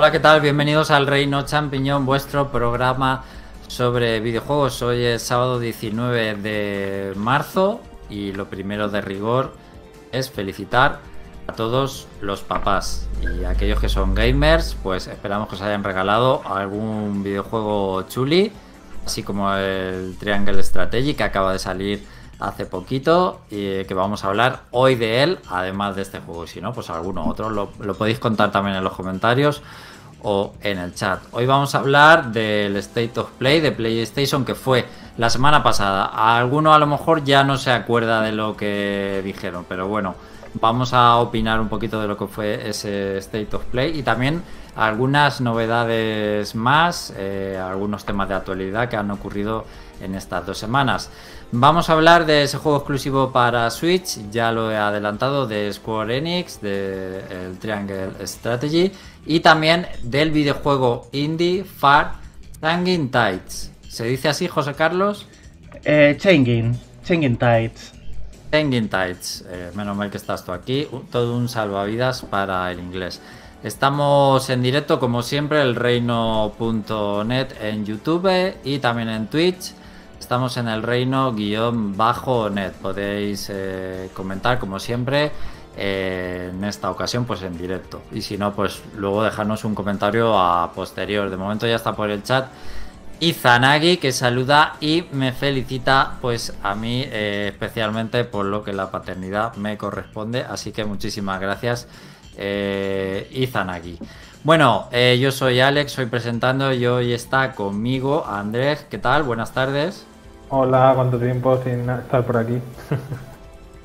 Hola, ¿qué tal? Bienvenidos al Reino Champiñón, vuestro programa sobre videojuegos. Hoy es sábado 19 de marzo y lo primero de rigor es felicitar a todos los papás y aquellos que son gamers, pues esperamos que os hayan regalado algún videojuego chuli, así como el Triangle Strategy que acaba de salir hace poquito y que vamos a hablar hoy de él, además de este juego. Si no, pues alguno otro lo podéis contar también en los comentarios o en el chat. Hoy vamos a hablar del State of Play de PlayStation que fue la semana pasada. Alguno a lo mejor ya no se acuerda de lo que dijeron, pero bueno, vamos a opinar un poquito de lo que fue ese State of Play y también algunas novedades más, eh, algunos temas de actualidad que han ocurrido en estas dos semanas. Vamos a hablar de ese juego exclusivo para Switch, ya lo he adelantado, de Square Enix, el Triangle Strategy y también del videojuego indie Far Changing Tides. ¿Se dice así, José Carlos? Eh, Changing, Changing Tides. Changing Tides, eh, menos mal que estás tú aquí, todo un salvavidas para el inglés. Estamos en directo, como siempre, el reino.net en YouTube y también en Twitch. Estamos en el reino-net. Podéis eh, comentar, como siempre, eh, en esta ocasión, pues en directo. Y si no, pues luego dejarnos un comentario a posterior. De momento ya está por el chat. Izanagi que saluda y me felicita pues a mí eh, especialmente por lo que la paternidad me corresponde así que muchísimas gracias eh, Izanagi bueno eh, yo soy Alex soy presentando y hoy está conmigo Andrés ¿qué tal? buenas tardes Hola, ¿cuánto tiempo sin estar por aquí?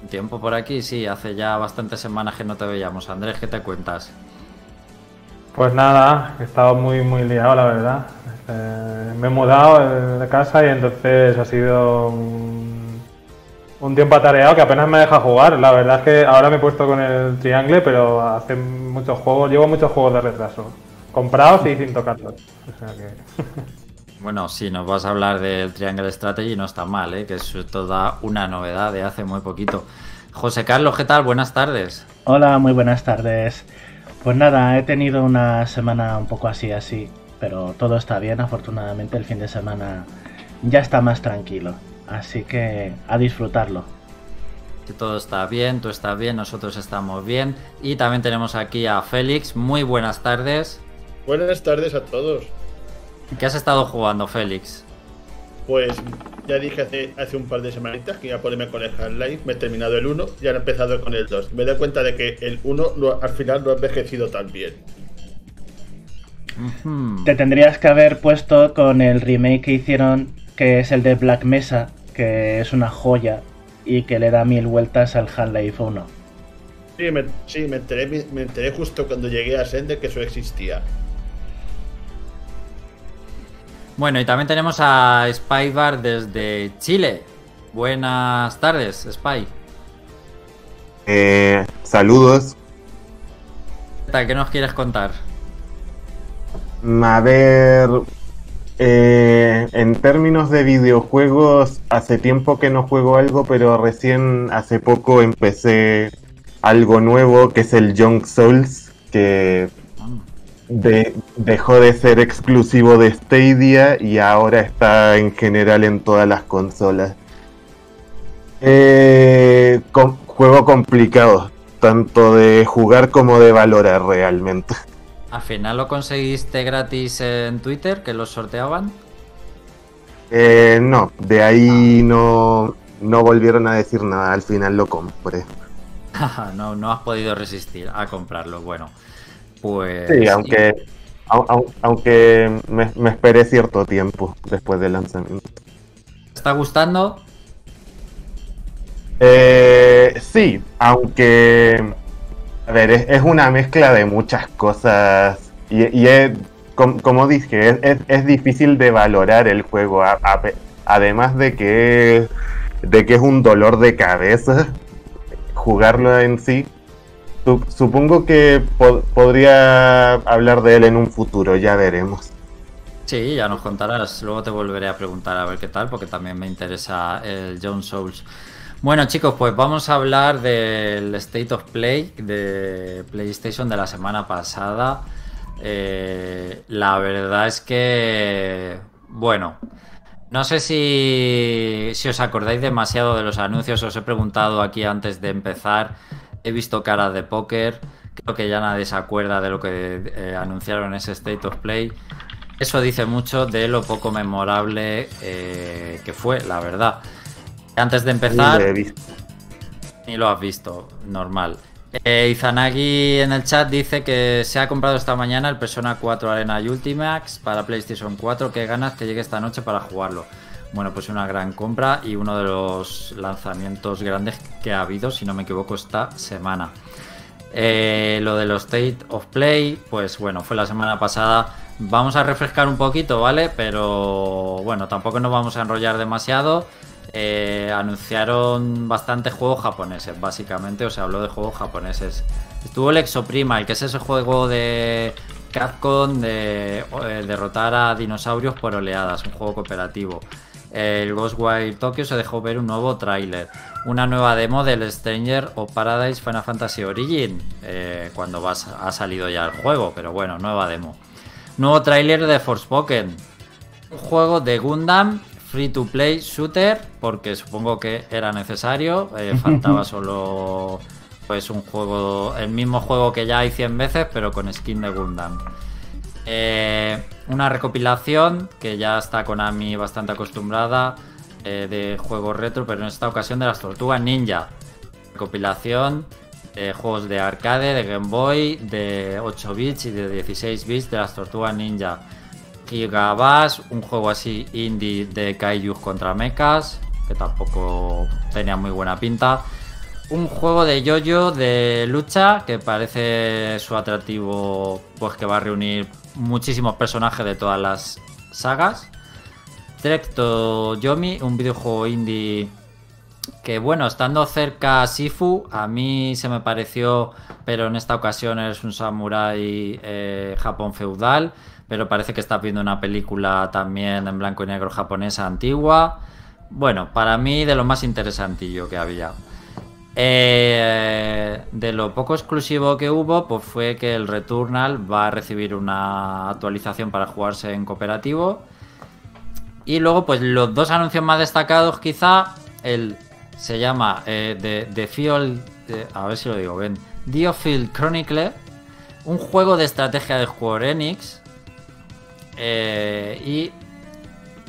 tiempo por aquí sí hace ya bastantes semanas que no te veíamos Andrés ¿qué te cuentas? Pues nada, he estado muy muy liado la verdad eh, me he mudado de casa y entonces ha sido un, tiempo atareado que apenas me deja jugar. La verdad es que ahora me he puesto con el triangle, pero hace muchos juegos, llevo muchos juegos de retraso. Comprados y sin tocarlos. O sea que... Bueno, si nos vas a hablar del Triangle Strategy no está mal, ¿eh? que es toda una novedad de hace muy poquito. José Carlos, ¿qué tal? Buenas tardes. Hola, muy buenas tardes. Pues nada, he tenido una semana un poco así, así pero todo está bien, afortunadamente el fin de semana ya está más tranquilo, así que a disfrutarlo. todo está bien, tú estás bien, nosotros estamos bien y también tenemos aquí a Félix, muy buenas tardes. Buenas tardes a todos. ¿Qué has estado jugando, Félix? Pues ya dije hace, hace un par de semanitas que iba a ponerme con el Half-Life, me he terminado el 1 y ahora he empezado con el 2. Me doy cuenta de que el 1 al final no ha envejecido tan bien. Te tendrías que haber puesto con el remake que hicieron, que es el de Black Mesa, que es una joya y que le da mil vueltas al Half-Life 1. Sí, me, sí me, enteré, me, enteré, justo cuando llegué a Sender que eso existía. Bueno, y también tenemos a Spybar desde Chile. Buenas tardes, Spy. Eh, saludos. ¿Qué nos quieres contar? A ver, eh, en términos de videojuegos, hace tiempo que no juego algo, pero recién hace poco empecé algo nuevo que es el Young Souls, que dejó de ser exclusivo de Stadia y ahora está en general en todas las consolas. Eh, juego complicado, tanto de jugar como de valorar realmente. ¿Al final lo conseguiste gratis en Twitter, que lo sorteaban? Eh, no, de ahí no, no volvieron a decir nada, al final lo compré. no, no has podido resistir a comprarlo, bueno. Pues... Sí, aunque, aunque me, me esperé cierto tiempo después del lanzamiento. ¿Te está gustando? Eh, sí, aunque a ver, es, una mezcla de muchas cosas y, es, como, dije, es, difícil de valorar el juego, además de que, de que es un dolor de cabeza jugarlo en sí. Supongo que podría hablar de él en un futuro, ya veremos. Sí, ya nos contarás. Luego te volveré a preguntar a ver qué tal, porque también me interesa el John Souls. Bueno chicos, pues vamos a hablar del State of Play de PlayStation de la semana pasada. Eh, la verdad es que, bueno, no sé si, si os acordáis demasiado de los anuncios. Os he preguntado aquí antes de empezar. He visto caras de póker. Creo que ya nadie se acuerda de lo que eh, anunciaron en ese State of Play. Eso dice mucho de lo poco memorable eh, que fue, la verdad. Antes de empezar, Lo he visto. ni lo has visto, normal. Eh, Izanagi en el chat dice que se ha comprado esta mañana el Persona 4 Arena Ultimax para PlayStation 4. Qué ganas que llegue esta noche para jugarlo. Bueno, pues una gran compra y uno de los lanzamientos grandes que ha habido, si no me equivoco, esta semana. Eh, lo de los State of Play, pues bueno, fue la semana pasada. Vamos a refrescar un poquito, ¿vale? Pero bueno, tampoco nos vamos a enrollar demasiado. Eh, anunciaron bastantes juegos japoneses, básicamente, o sea, habló de juegos japoneses. Estuvo el Exoprimal, que es ese juego de Capcom de eh, derrotar a dinosaurios por oleadas, un juego cooperativo. El Ghostwire Tokyo se dejó ver un nuevo tráiler. Una nueva demo del Stranger of Paradise Final Fantasy Origin. eh, cuando ha salido ya el juego, pero bueno, nueva demo. Nuevo tráiler de Forspoken. Un juego de Gundam free to play shooter, porque supongo que era necesario. eh, faltaba solo pues un juego, el mismo juego que ya hay 100 veces, pero con skin de Gundam. Eh, una recopilación que ya está Konami bastante acostumbrada eh, de juegos retro, pero en esta ocasión de las Tortugas Ninja. Recopilación de juegos de arcade, de Game Boy, de 8 bits y de 16 bits de las Tortugas Ninja. Gigabass, un juego así indie de Kaijus contra mechas, que tampoco tenía muy buena pinta. Un juego de yoyo de lucha que parece su atractivo, pues que va a reunir muchísimos personajes de todas las sagas. Directo Yomi, un videojuego indie que bueno, estando cerca a Sifu, a mí se me pareció, pero en esta ocasión es un samurái eh, Japón feudal, pero parece que estás viendo una película también en blanco y negro japonesa antigua. Bueno, para mí de lo más interesantillo que había. Eh, de lo poco exclusivo que hubo, pues fue que el Returnal va a recibir una actualización para jugarse en cooperativo. Y luego, pues los dos anuncios más destacados, quizá, el se llama eh, The, Field, eh, a ver si lo digo bien, Diofield Chronicle, un juego de estrategia de Square Enix y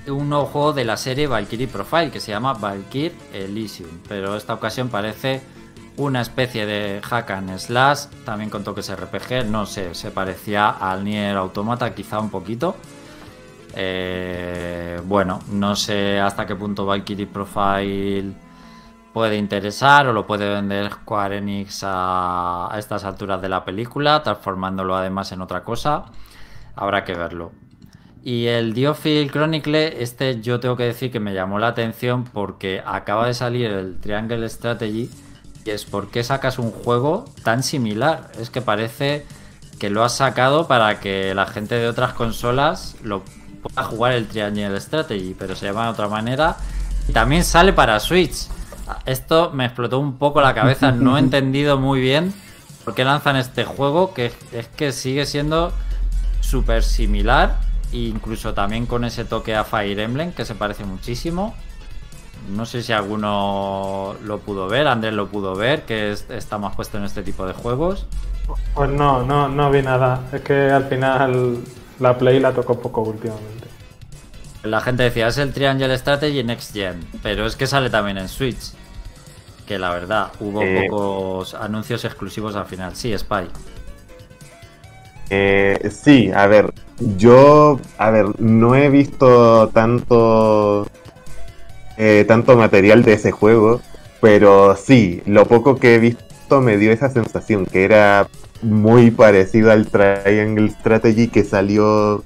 un nuevo juego de la serie Valkyrie Profile que se llama Valkyrie Elysium, pero esta ocasión parece una especie de hack and slash, también con toques RPG, no sé, se parecía al Nier Automata quizá un poquito. Eh, bueno, no sé hasta qué punto Valkyrie Profile puede interesar o lo puede vender Square Enix a, a estas alturas de la película, transformándolo además en otra cosa. Habrá que verlo. Y el Diofield Chronicle, este yo tengo que decir que me llamó la atención porque acaba de salir el Triangle Strategy y es por qué sacas un juego tan similar. Es que parece que lo has sacado para que la gente de otras consolas lo pueda jugar el Triangle Strategy, pero se llama de otra manera. Y también sale para Switch. Esto me explotó un poco la cabeza, no he entendido muy bien por qué lanzan este juego, que es que sigue siendo súper similar, incluso también con ese toque a Fire Emblem, que se parece muchísimo. No sé si alguno lo pudo ver, Andrés lo pudo ver, que es- está más puesto en este tipo de juegos. Pues no, no, no vi nada. Es que al final la Play la tocó poco últimamente. La gente decía, es el Triangle Strategy Next Gen, pero es que sale también en Switch. Que la verdad, hubo Eh. pocos anuncios exclusivos al final. Sí, Spy. Eh, sí, a ver, yo, a ver, no he visto tanto, eh, tanto material de ese juego, pero sí, lo poco que he visto me dio esa sensación que era muy parecido al Triangle Strategy que salió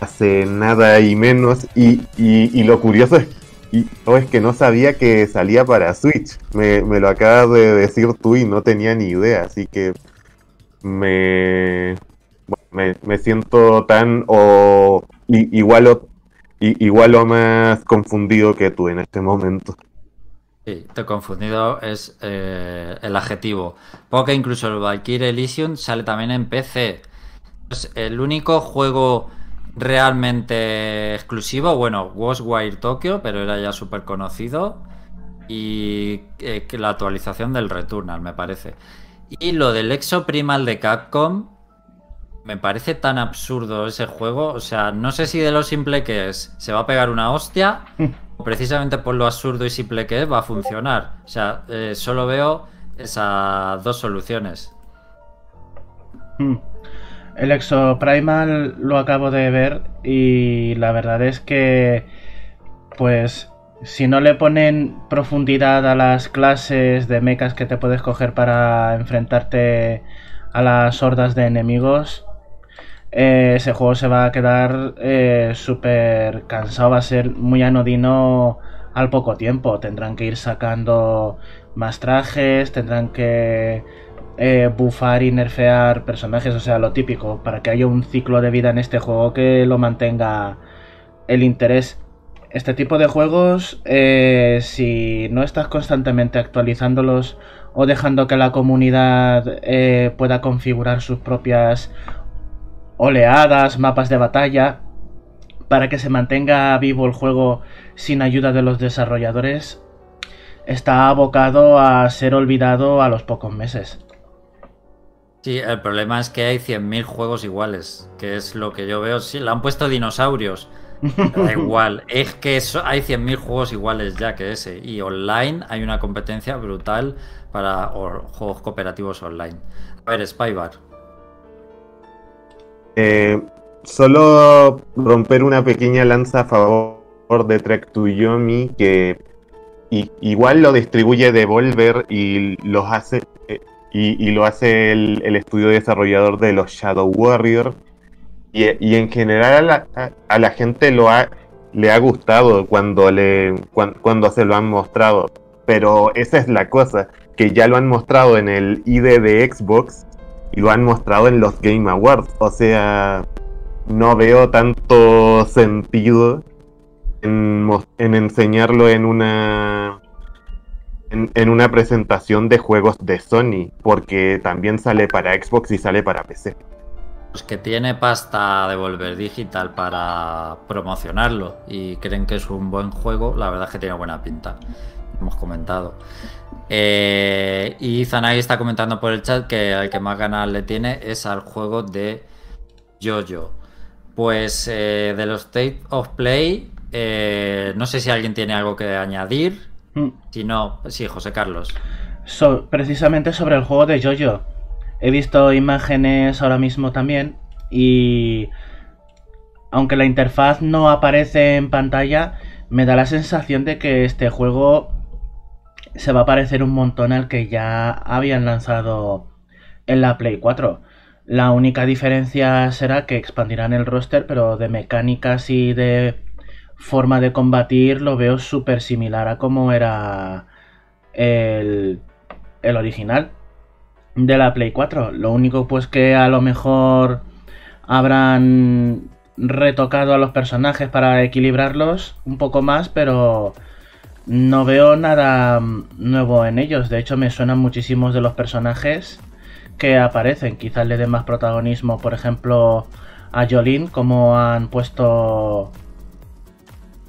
hace nada y menos, y, y- lo curioso es, es que no sabía que salía para Switch, me, me lo acabas de decir tú y no tenía ni idea, así que me, me, me siento tan o igual o igual o más confundido que tú en este momento. Sí, te confundido, es eh, el adjetivo. Porque incluso el Valkyrie Elysium sale también en PC. Pues el único juego realmente exclusivo, bueno, Ghostwire Tokyo, pero era ya súper conocido. Y eh, la actualización del Returnal, me parece. Y lo del Exo Primal de Capcom, me parece tan absurdo ese juego. O sea, no sé si de lo simple que es, se va a pegar una hostia, o precisamente por lo absurdo y simple que es, va a funcionar. O sea, eh, solo veo esas dos soluciones. Hmm. El Exo Primal lo acabo de ver y la verdad es que, pues, si no le ponen profundidad a las clases de mechas que te puedes coger para enfrentarte a las hordas de enemigos, eh, ese juego se va a quedar eh, súper cansado, va a ser muy anodino al poco tiempo. Tendrán que ir sacando más trajes, tendrán que eh, bufar y nerfear personajes, o sea, lo típico, para que haya un ciclo de vida en este juego que lo mantenga el interés. Este tipo de juegos, eh, si no estás constantemente actualizándolos o dejando que la comunidad eh, pueda configurar sus propias oleadas, mapas de batalla, para que se mantenga vivo el juego sin ayuda de los desarrolladores, está abocado a ser olvidado a los pocos meses. Sí, el problema es que hay 100.000 juegos iguales, que es lo que yo veo. Sí, le han puesto dinosaurios. Da igual, es que hay 100.000 juegos iguales ya que ese. Y online hay una competencia brutal para juegos cooperativos online. A ver, Spybar. Eh, solo romper una pequeña lanza a favor de Trek to Yomi, que igual lo distribuye Devolver y hace y, lo hace el, estudio desarrollador de los Shadow Warrior. Y, en general a la, gente lo ha, le ha gustado cuando, le, cuando, se lo han mostrado. Pero esa es la cosa, que ya lo han mostrado en el ID de Xbox y lo han mostrado en los Game Awards. O sea, no veo tanto sentido en, en enseñarlo en una en, una presentación de juegos de Sony, porque también sale para Xbox y sale para PC. Pues que tiene pasta de Volver Digital para promocionarlo y creen que es un buen juego, la verdad es que tiene buena pinta. Hemos comentado. Eh, y Zanagi está comentando por el chat que al que más ganas le tiene es al juego de Jojo. Pues eh, de los State of Play, eh, no sé si alguien tiene algo que añadir. Mm. Si no, sí, José Carlos. precisamente sobre el juego de Jojo. He visto imágenes ahora mismo también y aunque la interfaz no aparece en pantalla, me da la sensación de que este juego se va a parecer un montón al que ya habían lanzado en la Play 4. La única diferencia será que expandirán el roster, pero de mecánicas y de forma de combatir lo veo súper similar a como era el, el original de la Play 4. Lo único pues que a lo mejor habrán retocado a los personajes para equilibrarlos un poco más, pero no veo nada nuevo en ellos. De hecho, me suenan muchísimos de los personajes que aparecen. Quizás le den más protagonismo, por ejemplo, a Jolene, como han puesto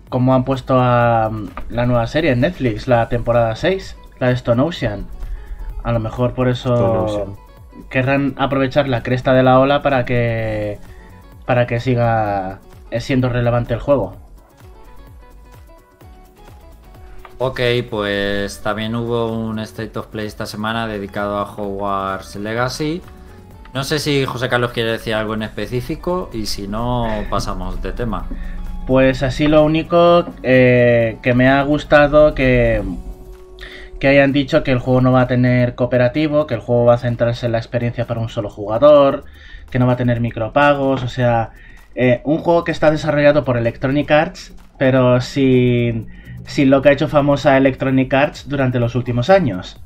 como han puesto a mm, la nueva serie en Netflix, la temporada 6, la de Stone Ocean. A lo mejor por eso querrán aprovechar la cresta de la ola para que para que siga siendo relevante el juego. Ok, pues también hubo un State of Play esta semana dedicado a Hogwarts Legacy. No sé si José Carlos quiere decir algo en específico y si no, pasamos de tema. Pues así lo único eh, que me ha gustado que, que hayan dicho que el juego no va a tener cooperativo, que el juego va a centrarse en la experiencia para un solo jugador, que no va a tener micropagos, o sea, eh, un juego que está desarrollado por Electronic Arts, pero sin, sin lo que ha hecho famosa Electronic Arts durante los últimos años.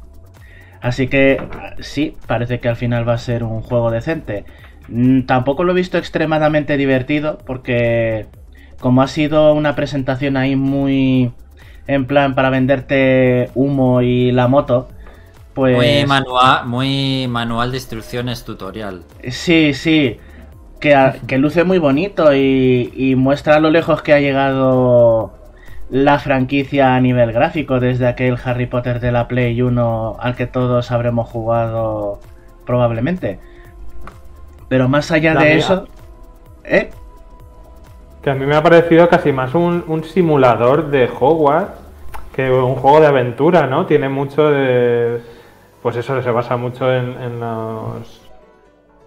Así que sí, parece que al final va a ser un juego decente. Mm, tampoco lo he visto extremadamente divertido porque como ha sido una presentación ahí muy en plan para venderte humo y la moto, pues... Muy manual, muy manual de instrucciones tutorial. Sí, sí. que, luce muy bonito y, muestra a lo lejos que ha llegado la franquicia a nivel gráfico desde aquel Harry Potter de la Play 1 al que todos habremos jugado probablemente. Pero más allá de eso... ¿Eh? Que a mí me ha parecido casi más un, simulador de Hogwarts que un juego de aventura, ¿no? Tiene mucho de... Pues eso se basa mucho en,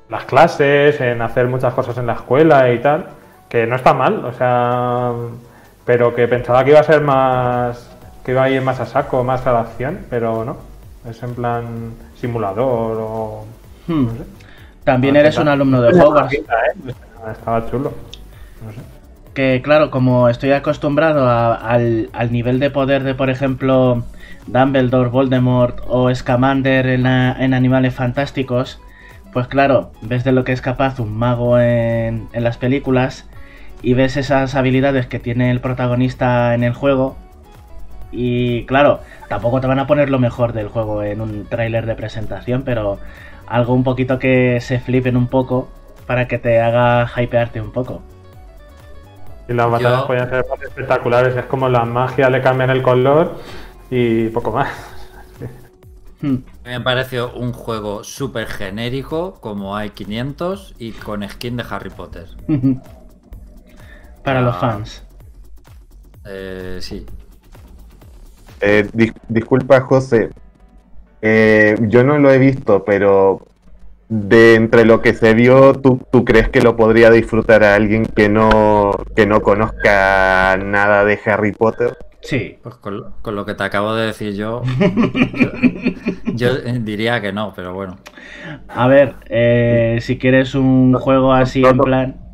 las clases, en hacer muchas cosas en la escuela y tal. Que no está mal, o sea... Pero que pensaba que iba a ser más... Que iba a ir más a saco, más a la acción, pero no. Es en plan simulador o... Hmm. También eres un alumno de Hogwarts. ¿eh? Estaba chulo. No sé que claro, como estoy acostumbrado al, nivel de poder de, por ejemplo, Dumbledore, Voldemort o Scamander en, Animales Fantásticos, pues claro, ves de lo que es capaz un mago en, en las películas y ves esas habilidades que tiene el protagonista en el juego y claro, tampoco te van a poner lo mejor del juego en un tráiler de presentación, pero algo un poquito que se flipen un poco para que te haga hypearte un poco. Y las batallas pueden ser espectaculares. Es como la magia le cambian el color y poco más. Me pareció un juego súper genérico, como hay 500, y con skin de Harry Potter. Para los ah. fans. Eh, sí. Eh, disculpa, José. Eh, yo no lo he visto, pero de entre lo que se vio, ¿tú, ¿tú, crees que lo podría disfrutar a alguien que no, que no conozca nada de Harry Potter? Sí. Pues con, lo que te acabo de decir yo, yo, diría que no, pero bueno. A ver, eh, si quieres un juego así en plan...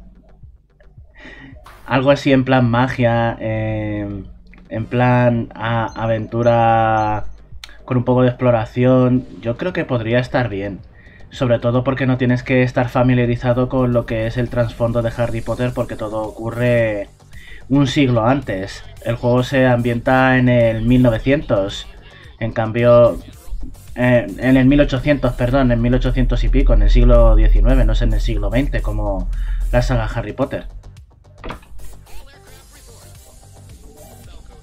Algo así en plan magia, eh, en plan aventura con un poco de exploración, yo creo que podría estar bien sobre todo porque no tienes que estar familiarizado con lo que es el trasfondo de Harry Potter porque todo ocurre un siglo antes. El juego se ambienta en el 1900, en cambio en el 1800, perdón, en 1800 y pico, en el siglo XIX, no es en el siglo XX como la saga Harry Potter.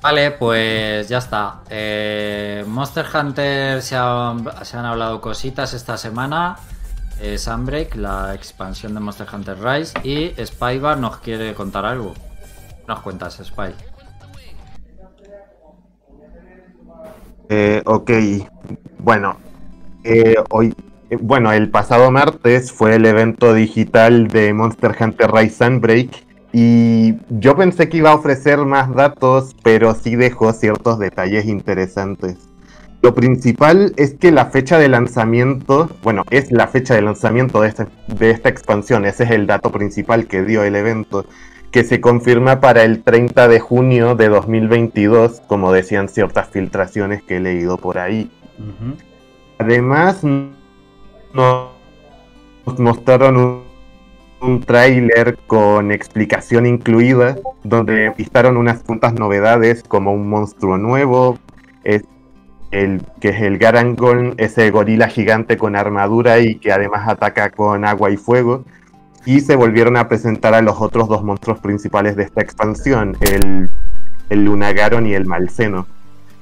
Vale, pues ya está. Eh, Monster Hunter se, han hablado cositas esta semana. Eh, Sunbreak, la expansión de Monster Hunter Rise. Y Spybar nos quiere contar algo. Nos cuentas, Spy. Eh, ok, bueno, eh, hoy, bueno, el pasado martes fue el evento digital de Monster Hunter Rise Sunbreak y yo pensé que iba a ofrecer más datos, pero sí dejó ciertos detalles interesantes. Lo principal es que la fecha de lanzamiento, bueno, es la fecha de lanzamiento de esta, de esta expansión, ese es el dato principal que dio el evento, que se confirma para el 30 de junio de 2022, como decían ciertas filtraciones que he leído por ahí. Además, nos mostraron un un tráiler con explicación incluida, donde vistaron unas puntas novedades como un monstruo nuevo, es el, que es el Garangon, ese gorila gigante con armadura y que además ataca con agua y fuego. Y se volvieron a presentar a los otros dos monstruos principales de esta expansión, el, el Lunagaron y el Malseno.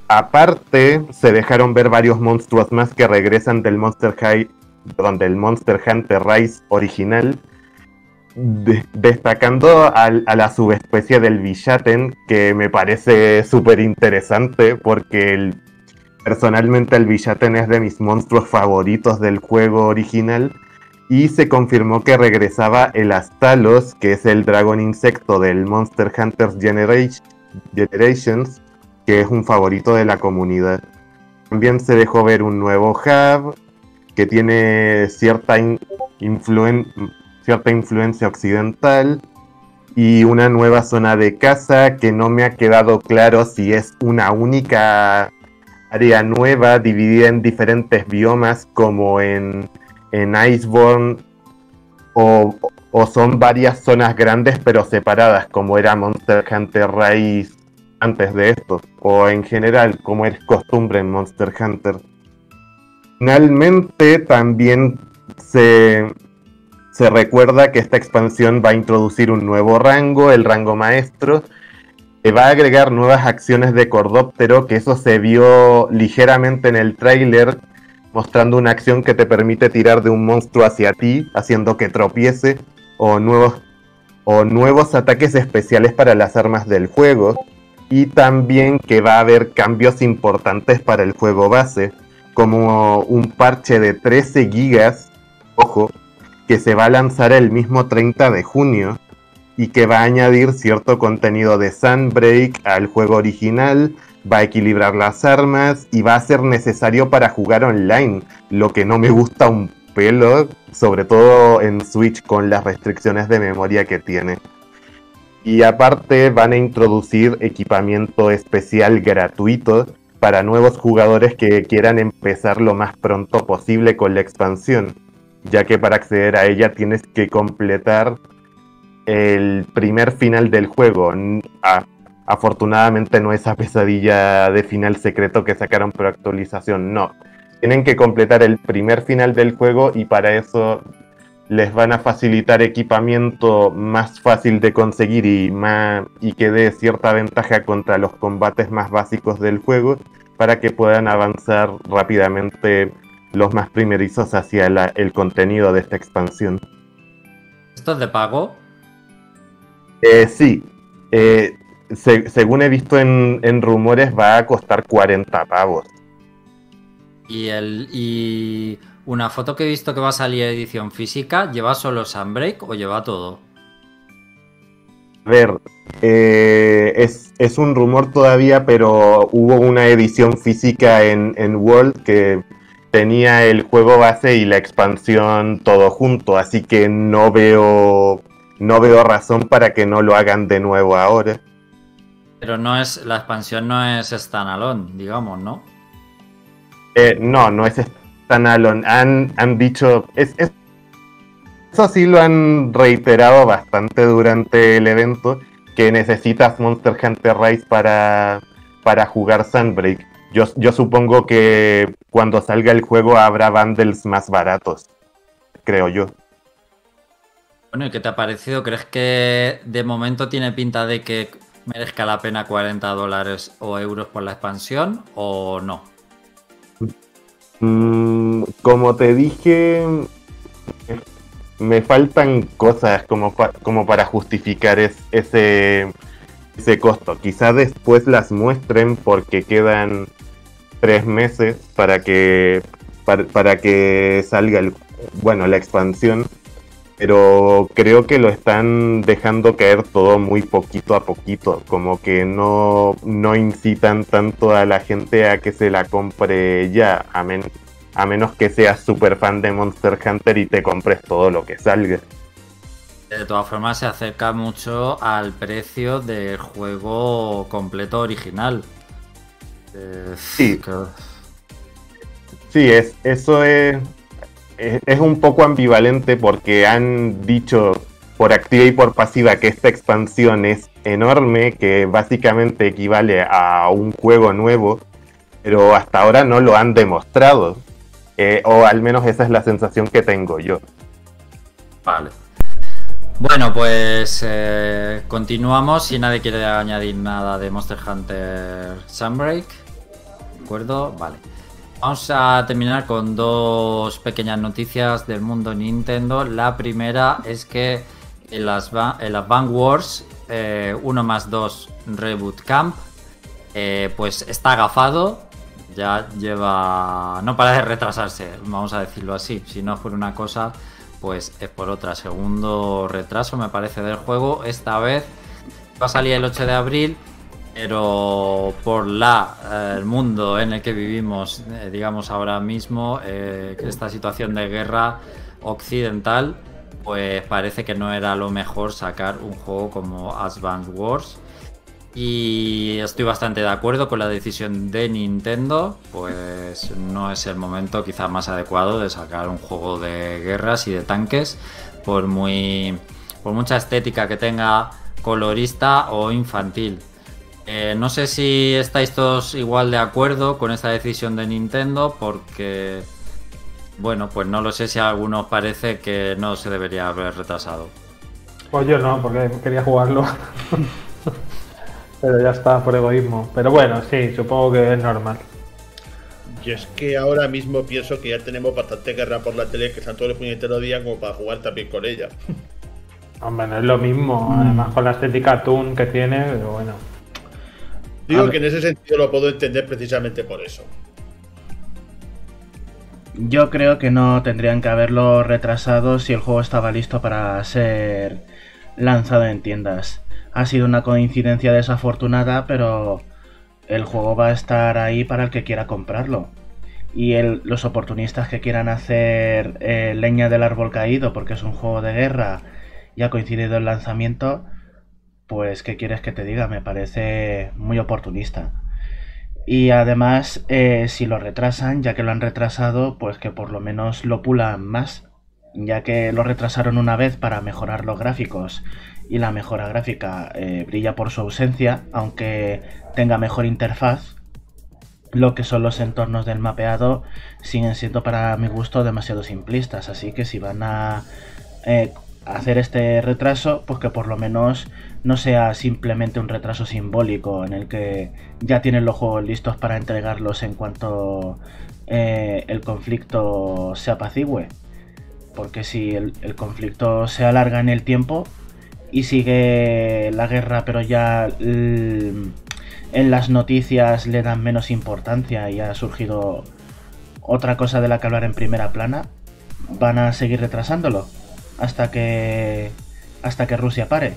Aparte, se dejaron ver varios monstruos más que regresan del Monster High, del Monster Hunter Rise original, destacando a la subespecie del Villaten, que me parece súper interesante porque personalmente el Villaten es de mis monstruos favoritos del juego original. Y se confirmó que regresaba el Astalos, que es el dragón insecto del Monster Hunter Generations, que es un favorito de la comunidad. También se dejó ver un nuevo hub que tiene cierta influencia cierta influencia occidental y una nueva zona de caza que no me ha quedado claro si es una única área nueva dividida en diferentes biomas como en, en Iceborne o, o, son varias zonas grandes pero separadas como era Monster Hunter Rise antes de esto o en general como es costumbre en Monster Hunter. Finalmente también se, se recuerda que esta expansión va a introducir un nuevo rango, el rango maestro, que va a agregar nuevas acciones de Cordóptero, que eso se vio ligeramente en el tráiler, mostrando una acción que te permite tirar de un monstruo hacia ti, haciendo que tropiece, o nuevos, o nuevos ataques especiales para las armas del juego, y también que va a haber cambios importantes para el juego base, como un parche de 13 gigas, ojo, que se va a lanzar el mismo 30 de junio y que va a añadir cierto contenido de Sunbreak al juego original, va a equilibrar las armas y va a ser necesario para jugar online, lo que no me gusta un pelo, sobre todo en Switch con las restricciones de memoria que tiene. Y aparte van a introducir equipamiento especial gratuito para nuevos jugadores que quieran empezar lo más pronto posible con la expansión ya que para acceder a ella tienes que completar el primer final del juego. afortunadamente no esa pesadilla de final secreto que sacaron por actualización, no. Tienen que completar el primer final del juego y para eso les van a facilitar equipamiento más fácil de conseguir y, más, y que dé cierta ventaja contra los combates más básicos del juego para que puedan avanzar rápidamente los más primerizos hacia el contenido de esta expansión. ¿Esto es de pago? Eh, sí. Eh, según he visto en, rumores, va a costar 40 pavos. ¿Y, el, ¿Y una foto que he visto que va a salir edición física, lleva solo Sunbreak o lleva todo? A ver, eh, es, un rumor todavía, pero hubo una edición física en, en World que tenía el juego base y la expansión todo junto, así que no veo no veo razón para que no lo hagan de nuevo ahora. Pero no es la expansión no es standalone, digamos, ¿no? Eh, no, no es standalone. Han, han dicho es, eso sí lo han reiterado bastante durante el evento que necesitas Monster Hunter Rise para para jugar Sunbreak. Yo, yo supongo que cuando salga el juego habrá bundles más baratos, creo yo. Bueno, ¿y qué te ha parecido? ¿Crees que de momento tiene pinta de que merezca la pena 40 dólares o euros por la expansión o no? Mm, como te dije, me faltan cosas como, como para justificar ese, ese costo. Quizá después las muestren porque quedan tres meses para que para, que salga el, bueno la expansión pero creo que lo están dejando caer todo muy poquito a poquito como que no no incitan tanto a la gente a que se la compre ya a, a menos que seas super fan de Monster Hunter y te compres todo lo que salga de todas formas se acerca mucho al precio del juego completo original eh, sí. Sí, es, eso es, es, un poco ambivalente porque han dicho por activa y por pasiva que esta expansión es enorme, que básicamente equivale a un juego nuevo, pero hasta ahora no lo han demostrado. Eh, o al menos esa es la sensación que tengo yo. Vale. Bueno, pues eh, continuamos. Si nadie quiere añadir nada de Monster Hunter Sunbreak. ¿De acuerdo? Vale. Vamos a terminar con dos pequeñas noticias del mundo Nintendo. La primera es que en las, en Advance Wars 1 eh, más 2 Reboot Camp eh, pues está agafado. Ya lleva... No para de retrasarse, vamos a decirlo así. Si no fuera una cosa pues es por otra. Segundo retraso, me parece, del juego. Esta vez va a salir el 8 de abril, pero por la eh, el mundo en el que vivimos, eh, digamos ahora mismo, eh, esta situación de guerra occidental, pues parece que no era lo mejor sacar un juego como Advance Wars. Y estoy bastante de acuerdo con la decisión de Nintendo, pues no es el momento quizá más adecuado de sacar un juego de guerras y de tanques, por muy por mucha estética que tenga colorista o infantil. Eh, no sé si estáis todos igual de acuerdo con esta decisión de Nintendo, porque bueno, pues no lo sé si a algunos parece que no se debería haber retrasado. Pues yo no, porque quería jugarlo. Pero ya está, por egoísmo. Pero bueno, sí, supongo que es normal. Y es que ahora mismo pienso que ya tenemos bastante guerra por la tele que están todos los puñeteros días como para jugar también con ella. Hombre, no es lo mismo, además con la estética Toon que tiene, pero bueno. Digo que en ese sentido lo puedo entender precisamente por eso. Yo creo que no tendrían que haberlo retrasado si el juego estaba listo para ser lanzado en tiendas. Ha sido una coincidencia desafortunada, pero el juego va a estar ahí para el que quiera comprarlo. Y los oportunistas que quieran hacer eh, leña del árbol caído porque es un juego de guerra y ha coincidido el lanzamiento, pues ¿qué quieres que te diga? Me parece muy oportunista. Y además, eh, si lo retrasan, ya que lo han retrasado, pues que por lo menos lo pulan más, ya que lo retrasaron una vez para mejorar los gráficos y la mejora gráfica eh, brilla por su ausencia, aunque tenga mejor interfaz. Lo que son los entornos del mapeado siguen siendo para mi gusto demasiado simplistas, así que si van a eh, hacer este retraso, pues que por lo menos no sea simplemente un retraso simbólico en el que ya tienen los juegos listos para entregarlos en cuanto eh, el conflicto se apacigüe. Porque si el, el conflicto se alarga en el tiempo y sigue la guerra, pero ya mm, en las noticias le dan menos importancia y ha surgido otra cosa de la que hablar en primera plana, van a seguir retrasándolo hasta que hasta que Rusia pare.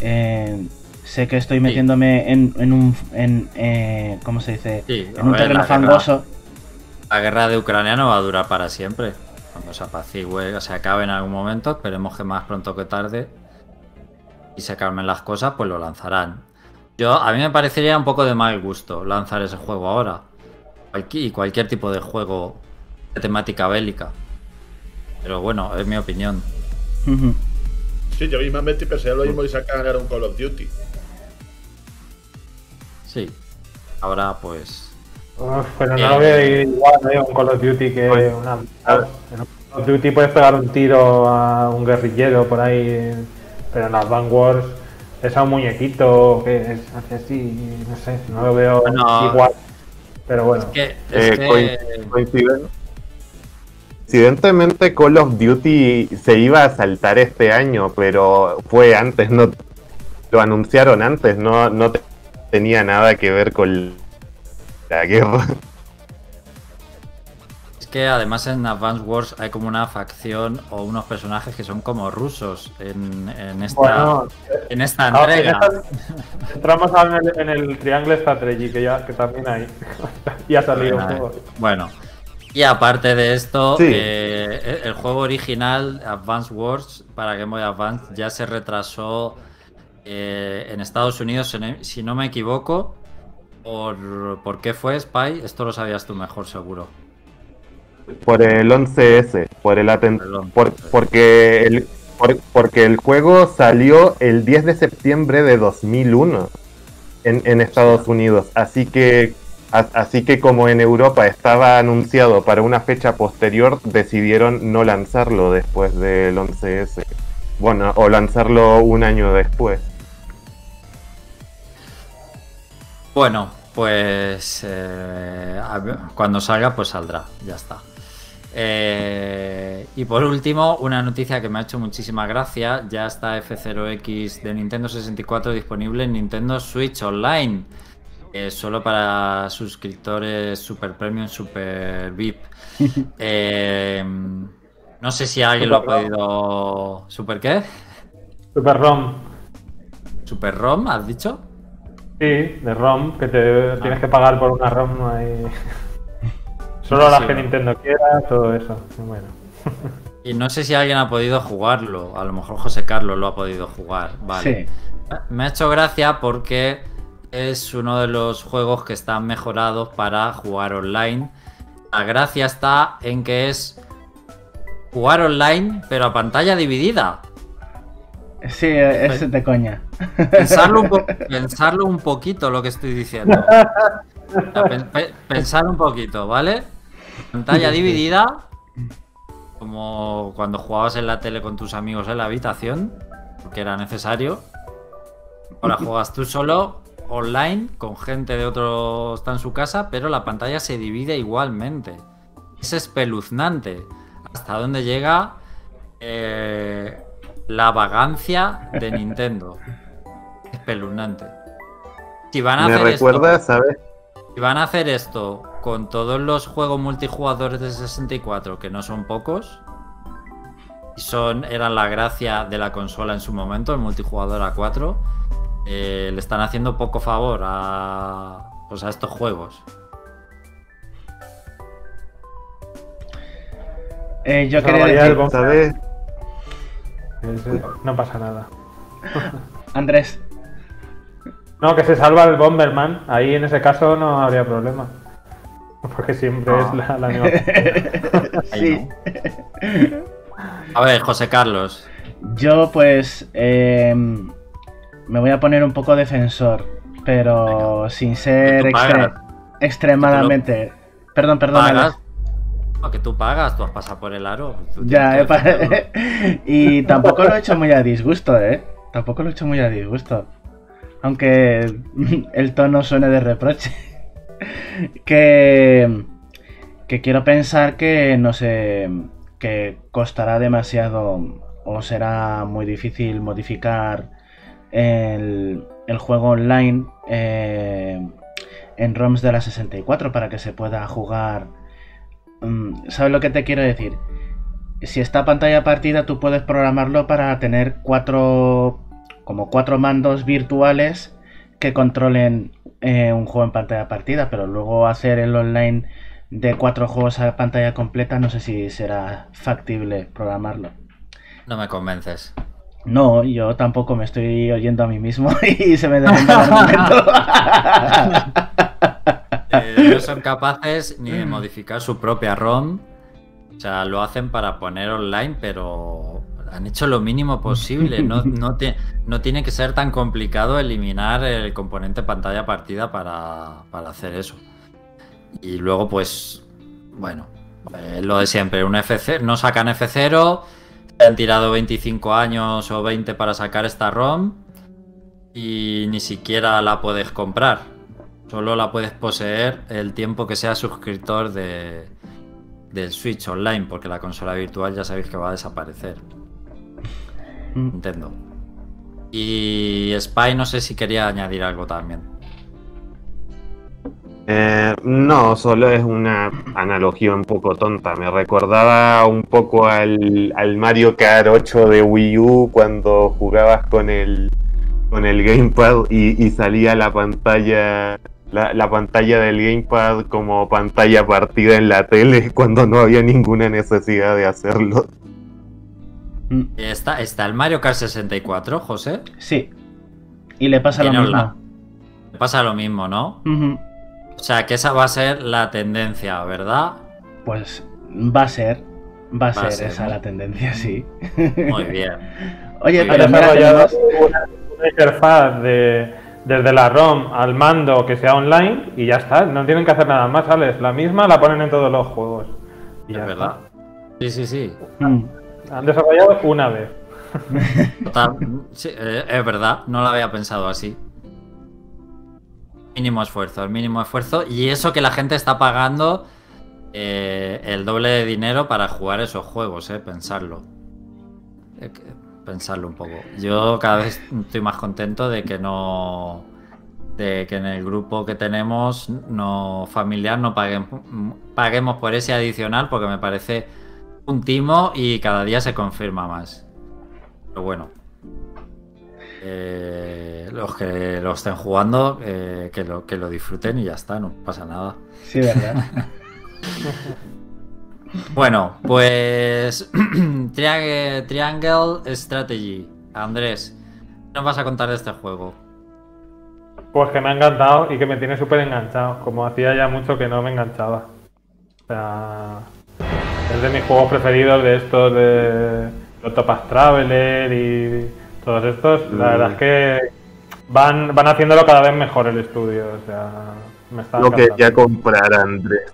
Eh, sé que estoy Sí. metiéndome en, en un en, eh, ¿cómo se dice? Sí, en un ver, terreno la guerra- fangoso. La guerra de Ucrania no va a durar para siempre. Cuando se apacigüe se acabe en algún momento, esperemos que más pronto que tarde, y se calmen las cosas, pues lo lanzarán. Yo, a mí me parecería un poco de mal gusto lanzar ese juego ahora. Cualqui- Y cualquier tipo de juego de temática bélica. Pero bueno, es mi opinión. Sí, yo mismamente pensé lo mismo y sacan ahora un Call of Duty. Sí. Ahora pues... Uf, pero no Eh, lo veo igual ¿eh? un Call of Duty que Pues, una. En un Call of Duty puedes pegar un tiro a un guerrillero por ahí, pero en las Vanguards es a un muñequito que es hace así, no sé, no lo veo Bueno, igual. Pero bueno, Es que... Eh, que- coinciden- Coincidentemente Call of Duty se iba a saltar este año, pero fue antes, no lo anunciaron antes, no, no te- tenía nada que ver con la guerra. Que además en Advance Wars hay como una facción o unos personajes que son como rusos en, en esta, bueno, en esta en entrega. esta- entramos en el, el Triangle Strategy que ya que también hay. y ha salido un Bueno, juego. Bueno, y aparte de esto, Sí. eh, el juego original, Advance Wars, para Game Boy Advance, ya se retrasó eh, en Estados Unidos, si no- si no me equivoco. Por, ¿Por qué fue Spy? Esto lo sabías tú mejor, seguro. Por el 11S, por el aten- Por el 11S. por- porque el por- porque el juego salió el 10 de septiembre de 2001 en, en Estados Unidos, así que a- así que como en Europa estaba anunciado para una fecha posterior, decidieron no lanzarlo después del 11S. Bueno, o lanzarlo un año después. Bueno, pues eh, cuando salga, pues saldrá, ya está. Eh, y por último, una noticia que me ha hecho muchísima gracia, ya está F0X de Nintendo 64 disponible en Nintendo Switch Online, eh, solo para suscriptores Super Premium, Super VIP. Eh, no sé si alguien lo ha podido... ¿Super qué? Super ROM. ¿Super ROM, has dicho? Sí, de ROM, que te tienes que pagar por una ROM. no hay- Solo las Sí, que ¿no? Nintendo quiera, todo eso. Bueno. Y no sé si alguien ha podido jugarlo. A lo mejor José Carlos lo ha podido jugar. Vale. Sí. Me ha hecho gracia porque es uno de los juegos que están mejorados para jugar online. La gracia está en que es jugar online, pero a pantalla dividida. Sí, es de coña. Pensarlo un, po- pensarlo un poquito lo que estoy diciendo. O sea, pen- pe- pensar un poquito, ¿vale? Pantalla dividida como cuando jugabas en la tele con tus amigos en la habitación, que era necesario. Ahora juegas tú solo, online, con gente de otro está en su casa, pero la pantalla se divide igualmente. Es espeluznante. Hasta dónde llega eh, la vagancia de Nintendo. Espeluznante. Si van a Me hacer recuerda, esto, ¿sabes? si van a hacer esto con todos los juegos multijugadores de 64, que no son pocos, y son, eran la gracia de la consola en su momento, el multijugador a 4, eh, le están haciendo poco favor a, pues a estos juegos. Eh, yo quería decir, No pasa nada. Andrés, No, que se salva el Bomberman. Ahí en ese caso no habría problema. Porque siempre No. es la, la misma. Sí. no. A ver, José Carlos. Yo pues eh, me voy a poner un poco defensor, pero sin ser extre- extremadamente... Perdón, perdón. ¿Pagas? No, que tú pagas, tú has pasado por el aro. Ya, he y tampoco lo he hecho muy a disgusto, ¿eh? Tampoco lo he hecho muy a disgusto. Aunque el tono suene de reproche. Que, que quiero pensar que, no sé, que costará demasiado o será muy difícil modificar el, el juego online eh, en ROMs de la 64 para que se pueda jugar. Mm, ¿Sabes lo que te quiero decir? si está pantalla partida, tú puedes programarlo para tener cuatro, como cuatro mandos virtuales que controlen eh, un juego en pantalla partida, pero luego hacer el online de cuatro juegos a pantalla completa, no sé si será factible programarlo. No me convences. No, yo tampoco me estoy oyendo a mí mismo y se me derrumba el argumento. Eh, no son capaces ni de modificar su propia ROM. O sea, lo hacen para poner online, pero han hecho lo mínimo posible. No, no, ti- no tiene que ser tan complicado eliminar el componente pantalla partida para, para hacer eso. Y luego, pues, bueno, eh, lo de siempre, un F0, no sacan F0, han tirado 25 años o 20 para sacar esta ROM y ni siquiera la puedes comprar. Solo la puedes poseer el tiempo que seas suscriptor de, del Switch Online, porque la consola virtual ya sabéis que va a desaparecer. Mm. Nintendo. Y Spy no sé si quería añadir algo también. Eh, no, solo es una analogía un poco tonta. Me recordaba un poco al, al Mario Kart 8 de Wii U cuando jugabas con el, con el Gamepad y, y salía la pantalla, la, la pantalla del Gamepad como pantalla partida en la tele cuando no había ninguna necesidad de hacerlo. Mm, ¿Está, está el Mario Kart 64, José? sí. Y le pasa lo mismo. online. Me pasa lo mismo, ¿no? O sea, que esa va a ser la tendencia, ¿verdad? Pues va a ser. Va a Va a ser, ser, esa ¿no? la tendencia, sí. Muy bien. Oye, Muy pero bien. mira, una, una interfaz de, desde la ROM al mando que sea online y ya está. No tienen que hacer nada más, ¿sales? La misma la ponen en todos los juegos. Y Es ya verdad. Sí, sí, sí. Mm. Han desarrollado una vez. Sí, eh, es verdad, no lo había pensado así. Mínimo esfuerzo, el mínimo esfuerzo. Y eso que la gente está pagando eh, el doble de dinero para jugar esos juegos, eh, pensarlo. Eh, pensarlo un poco. Yo cada vez estoy más contento de que no. de que en el grupo que tenemos no familiar no paguemos por ese adicional porque me parece un timo y cada día se confirma más. Pero bueno. Eh, los que lo estén jugando, eh, que, lo, que lo disfruten y ya está, no pasa nada. Sí, ¿verdad? Bueno, pues Triangle, Triangle Strategy. Andrés, ¿qué nos vas a contar de este juego? Pues que me ha encantado y que me tiene súper enganchado. Como hacía ya mucho que no me enganchaba. O sea, es de mis juegos preferidos de estos de Octopath Traveler y todos estos. La Mm. verdad es que van, van haciéndolo cada vez mejor el estudio. O sea, me está Lo encantando. quería comprar, Andrés.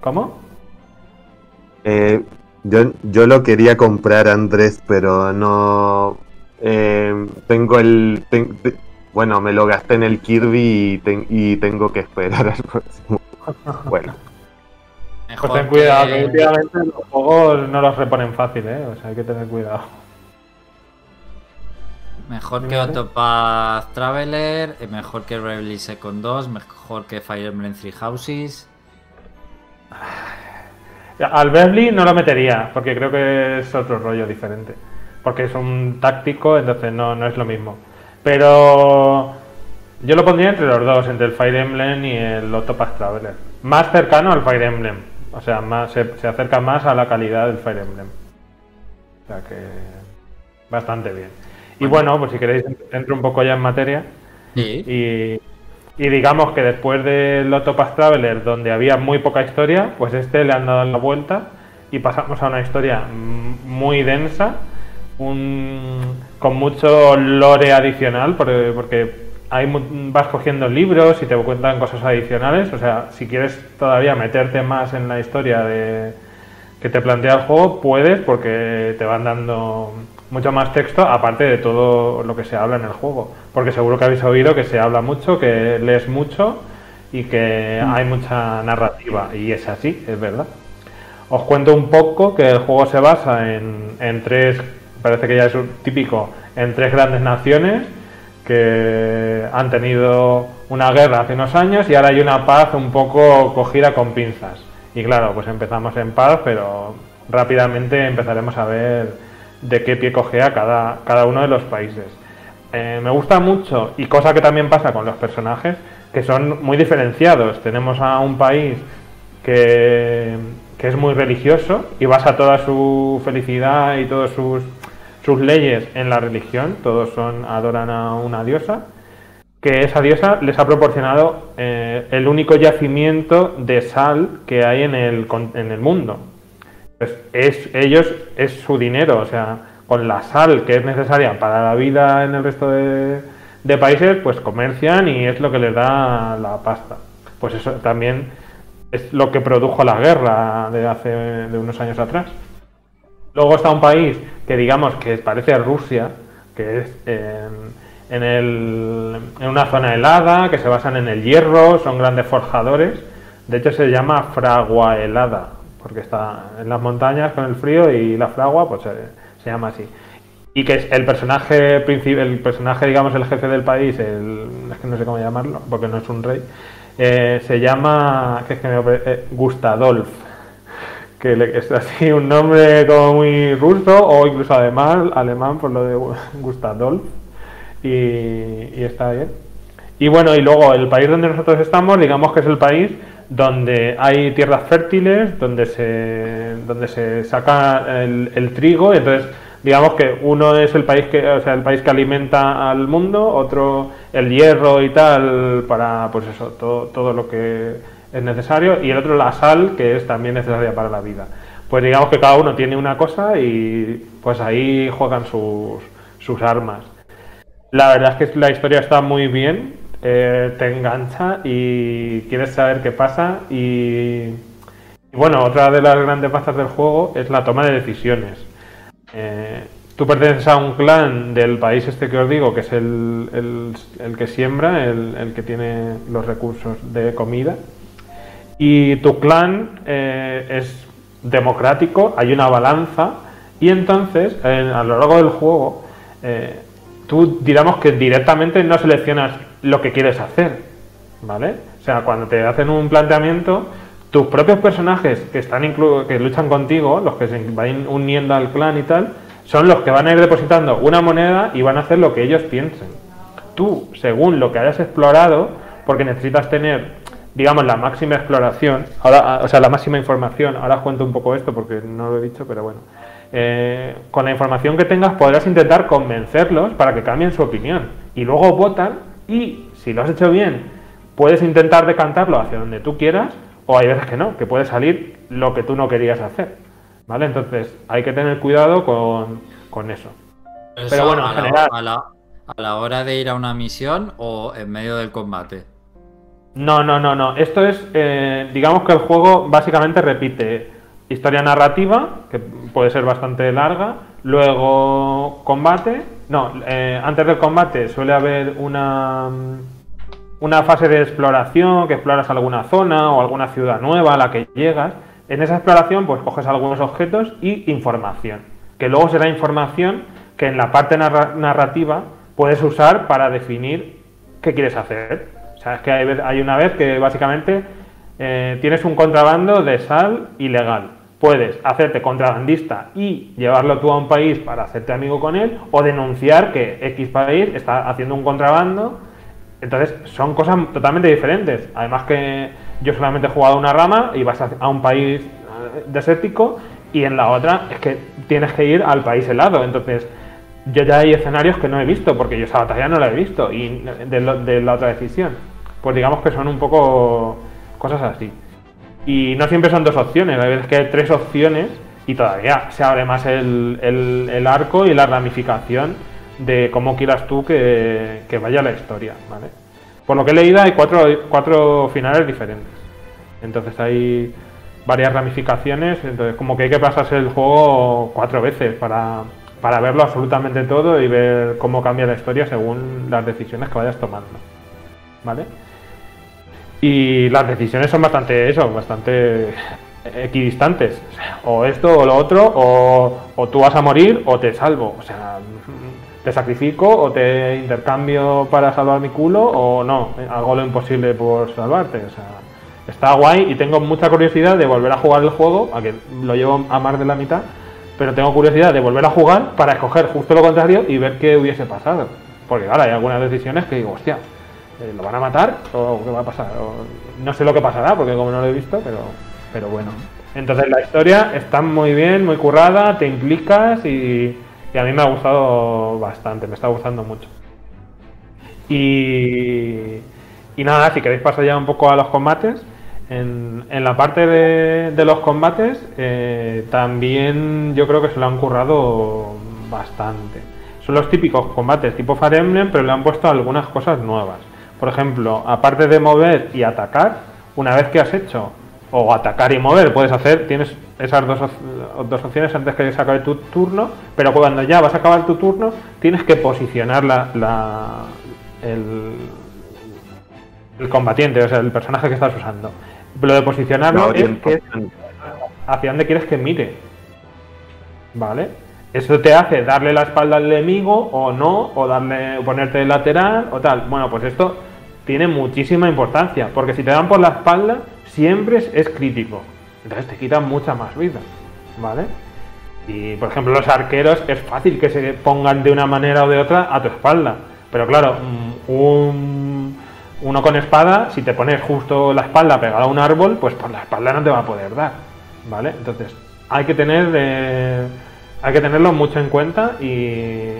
¿Cómo? Eh, yo, yo lo quería comprar, Andrés, pero no. eh, tengo el. ten- te- bueno, me lo gasté en el Kirby y, ten- y tengo que esperar al próximo. Bueno, Mejor Pues ten cuidado, que últimamente los juegos no los reponen fácil, ¿eh? O sea, hay que tener cuidado. Mejor que. Autopath Traveler, eh, mejor que Bravely Second 2, mejor que Fire Emblem Three Houses. Al Beverly no lo metería, porque creo que es otro rollo diferente. Porque es un táctico, entonces no, no es lo mismo. Pero yo lo pondría entre los dos, entre el Fire Emblem y el Octopath Traveler. Más cercano al Fire Emblem. O sea, más, se, se acerca más a la calidad del Fire Emblem. O sea que bastante bien. Y bueno, pues si queréis entro un poco ya en materia. Sí. Y, y digamos que después del Octopath Traveler, donde había muy poca historia, pues este le han dado la vuelta y pasamos a una historia muy densa, un, con mucho lore adicional, porque, porque mu- vas cogiendo libros y te cuentan cosas adicionales. O sea, si quieres todavía meterte más en la historia de, que te plantea el juego, puedes porque te van dando mucho más texto aparte de todo lo que se habla en el juego. Porque seguro que habéis oído que se habla mucho, que lees mucho y que hay mucha narrativa. Y es así, es verdad. Os cuento un poco que el juego se basa en, en tres, parece que ya es un típico, en tres grandes naciones que han tenido una guerra hace unos años y ahora hay una paz un poco cogida con pinzas. Y claro, pues empezamos en paz, pero rápidamente empezaremos a ver de qué pie cogea cada, cada uno de los países. Eh, me gusta mucho, y cosa que también pasa con los personajes, que son muy diferenciados. Tenemos a un país que, que es muy religioso y basa toda su felicidad y todas sus, sus leyes en la religión. Todos son adoran a una diosa que esa diosa les ha proporcionado eh, el único yacimiento de sal que hay en el, en el mundo. Pues es, ellos es su dinero, o sea, con la sal que es necesaria para la vida en el resto de, de países, pues comercian y es lo que les da la pasta. Pues eso también es lo que produjo la guerra de hace de unos años atrás. Luego está un país que digamos que parece Rusia, que es en, en el- en una zona helada, que se basan en el hierro, son grandes forjadores. De hecho se llama fragua helada, porque está en las montañas con el frío y la fragua pues se, llama así. Y que es el personaje el personaje, digamos, el jefe del país, el, es que no sé cómo llamarlo, porque no es un rey, eh, se llama, que es que me, eh, Gustadolf es así un nombre como muy ruso o incluso además alemán por lo de Gustadolf y, y está bien. Y bueno, y luego el país donde nosotros estamos, digamos que es el país donde hay tierras fértiles, donde se, donde se saca el, trigo, entonces digamos que uno es el país que, o sea, el país que alimenta al mundo, otro el hierro y tal para pues eso, todo, todo lo que es necesario, y el otro la sal, que es también necesaria para la vida. Pues digamos que cada uno tiene una cosa y pues ahí juegan sus, sus armas. La verdad es que la historia está muy bien, eh, te engancha y quieres saber qué pasa. Y, bueno, otra de las grandes bazas del juego es la toma de decisiones. Eh, tú perteneces a un clan del país este que os digo, que es el, el- el que siembra, el, el que tiene los recursos de comida. Y tu clan eh, es democrático, hay una balanza, y entonces a lo largo del juego eh, tú digamos que directamente no seleccionas lo que quieres hacer, ¿vale? O sea, cuando te hacen un planteamiento, tus propios personajes que están inclu- que luchan contigo, los que se van uniendo al clan y tal, son los que van a ir depositando una moneda y van a hacer lo que ellos piensen. Tú, según lo que hayas explorado, porque necesitas tener, digamos, la máxima exploración, ahora, o sea, la máxima información, ahora os cuento un poco esto porque no lo he dicho, pero bueno. Eh, con la información que tengas podrás intentar convencerlos para que cambien su opinión. Y luego votan y si lo has hecho bien, puedes intentar decantarlo hacia donde tú quieras o hay veces que no, que puede salir lo que tú no querías hacer. ¿Vale? Entonces hay que tener cuidado con, con eso. Eso bueno, en a, la, general- a la- a la hora de ir a una misión o en medio del combate. No, no, no, no. Esto es, eh, digamos que el juego básicamente repite historia narrativa, que puede ser bastante larga, luego combate, no, eh, antes del combate suele haber una, una fase de exploración, que exploras alguna zona o alguna ciudad nueva a la que llegas. En esa exploración pues coges algunos objetos y información, que luego será información que en la parte narra- narrativa puedes usar para definir qué quieres hacer. O sea, es que hay, hay una vez que básicamente eh, tienes un contrabando de sal ilegal. Puedes hacerte contrabandista y llevarlo tú a un país para hacerte amigo con él o denunciar que X país está haciendo un contrabando. Entonces son cosas totalmente diferentes. Además que yo solamente he jugado una rama y vas a un país eh, desértico y en la otra es que tienes que ir al país helado. Entonces yo ya hay escenarios que no he visto porque yo esa batalla no la he visto y de la otra decisión. Pues digamos que son un poco cosas así. Y no siempre son dos opciones, hay veces que hay tres opciones y todavía se abre más el, arco y la ramificación de cómo quieras tú que, vaya la historia, ¿vale? Por lo que he leído hay cuatro, finales diferentes. Entonces hay varias ramificaciones, entonces como que hay que pasarse el juego cuatro veces para verlo absolutamente todo y ver cómo cambia la historia según las decisiones que vayas tomando. ¿Vale? Y las decisiones son bastante eso, bastante equidistantes. O esto o lo otro, o, o tú vas a morir o te salvo. O sea, te sacrifico o te intercambio para salvar mi culo o no, hago lo imposible por salvarte. O sea, está guay y tengo mucha curiosidad de volver a jugar el juego, a que lo llevo a más de la mitad, pero tengo curiosidad de volver a jugar para escoger justo lo contrario y ver qué hubiese pasado. Porque claro, hay algunas decisiones que digo, hostia, eh, ¿lo van a matar o qué va a pasar? No sé lo que pasará porque como no lo he visto, pero, pero bueno. Entonces la historia está muy bien, muy currada, te implicas y, a mí me ha gustado bastante, me está gustando mucho. Y, y nada, si queréis pasar ya un poco a los combates. En, en la parte de, de los combates eh, también yo creo que se lo han currado bastante. Son los típicos combates tipo Fire pero le han puesto algunas cosas nuevas. Por ejemplo, aparte de mover y atacar, una vez que has hecho o atacar y mover, puedes hacer, tienes esas dos, dos opciones antes que se acabe tu turno, pero cuando ya vas a acabar tu turno, tienes que posicionar la, la- el, el combatiente, o sea, el personaje que estás usando. Lo de posicionarlo es que hacia dónde quieres que mire. ¿Vale? Eso te hace darle la espalda al enemigo o no, o darle, ponerte de lateral o tal. Bueno, pues esto tiene muchísima importancia, porque si te dan por la espalda, siempre es, crítico. Entonces te quitan mucha más vida. ¿Vale? Y por ejemplo, los arqueros es fácil que se pongan de una manera o de otra a tu espalda. Pero claro, mm, un, uno con espada, si te pones justo la espalda pegada a un árbol, pues por la espalda no te va a poder dar. ¿Vale? Entonces, hay que tener eh, hay que tenerlo mucho en cuenta y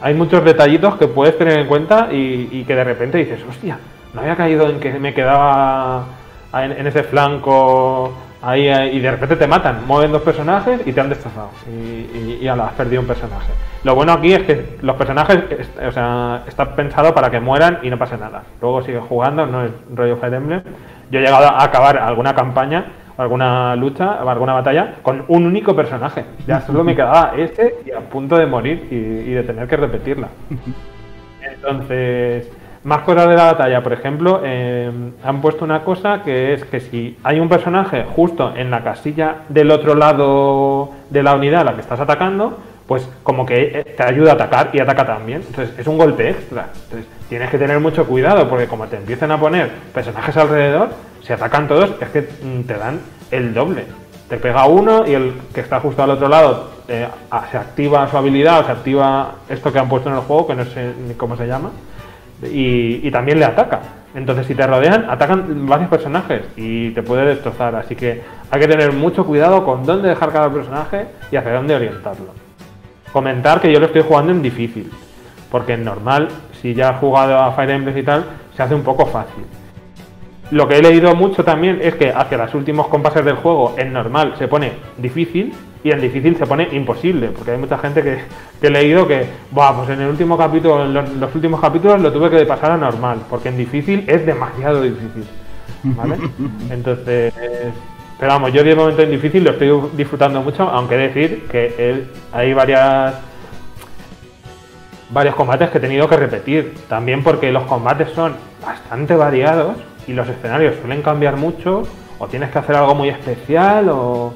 hay muchos detallitos que puedes tener en cuenta y, que de repente dices, hostia, no había caído en que me quedaba en, ese flanco ahí, ahí", y de repente te matan, mueven dos personajes y te han destrozado y, y, y has perdido un personaje. Lo bueno aquí es que los personajes, es- o sea, está pensado para que mueran y no pase nada. Luego sigues jugando, no es rollo Fire Emblem. Yo he llegado a acabar alguna campaña, alguna lucha, alguna batalla con un único personaje. Ya solo me quedaba ese y a punto de morir y, y de tener que repetirla. Entonces, más cosas de la batalla, por ejemplo, eh, han puesto una cosa que es que si hay un personaje justo en la casilla del otro lado de la unidad a la que estás atacando, pues como que eh, te ayuda a atacar y ataca también. Entonces es un golpe extra. Entonces tienes que tener mucho cuidado porque como te empiezan a poner personajes alrededor, si atacan todos es que mm, te dan el doble. Te pega uno y el que está justo al otro lado eh, se activa su habilidad o se activa esto que han puesto en el juego, que no sé ni cómo se llama, y, y también le ataca. Entonces, si te rodean, atacan varios personajes y te puede destrozar. Así que hay que tener mucho cuidado con dónde dejar cada personaje y hacia dónde orientarlo. Comentar que yo lo estoy jugando en difícil, porque en normal, si ya has jugado a Fire Emblem y tal, se hace un poco fácil. Lo que he leído mucho también es que hacia los últimos compases del juego, en normal se pone difícil y en difícil se pone imposible, porque hay mucha gente que, que he leído que, Buah, pues en el último capítulo, en los, los últimos capítulos lo tuve que pasar a normal, porque en difícil es demasiado difícil. ¿Vale? Entonces, Pero vamos, yo de momento en difícil lo estoy disfrutando mucho, aunque decir que él- hay varias varios combates que he tenido que repetir. También porque los combates son bastante variados y los escenarios suelen cambiar mucho, o tienes que hacer algo muy especial, o,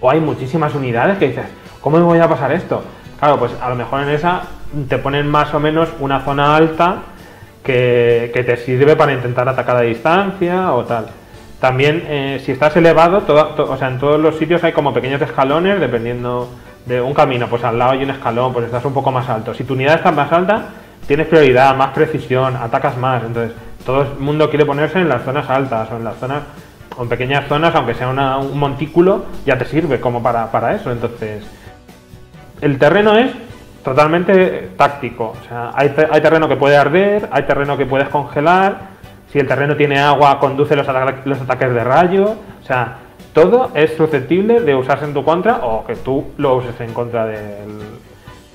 o hay muchísimas unidades que dices, ¿cómo me voy a pasar esto? Claro, pues a lo mejor en esa te ponen más o menos una zona alta que, que te sirve para intentar atacar a distancia o tal. También, eh, si estás elevado, todo- to- o sea, en todos los sitios hay como pequeños escalones, dependiendo de un camino, pues al lado hay un escalón, pues estás un poco más alto. Si tu unidad está más alta, tienes prioridad, más precisión, atacas más. Entonces, todo el mundo quiere ponerse en las zonas altas o en las zonas, o en pequeñas zonas, aunque sea una- un montículo, ya te sirve como para, para eso. Entonces, el terreno es totalmente táctico. O sea, hay, hay terreno que puede arder, hay terreno que puedes congelar. Si el terreno tiene agua, conduce los, ata- los ataques de rayo. O sea, todo es susceptible de usarse en tu contra o que tú lo uses en contra del,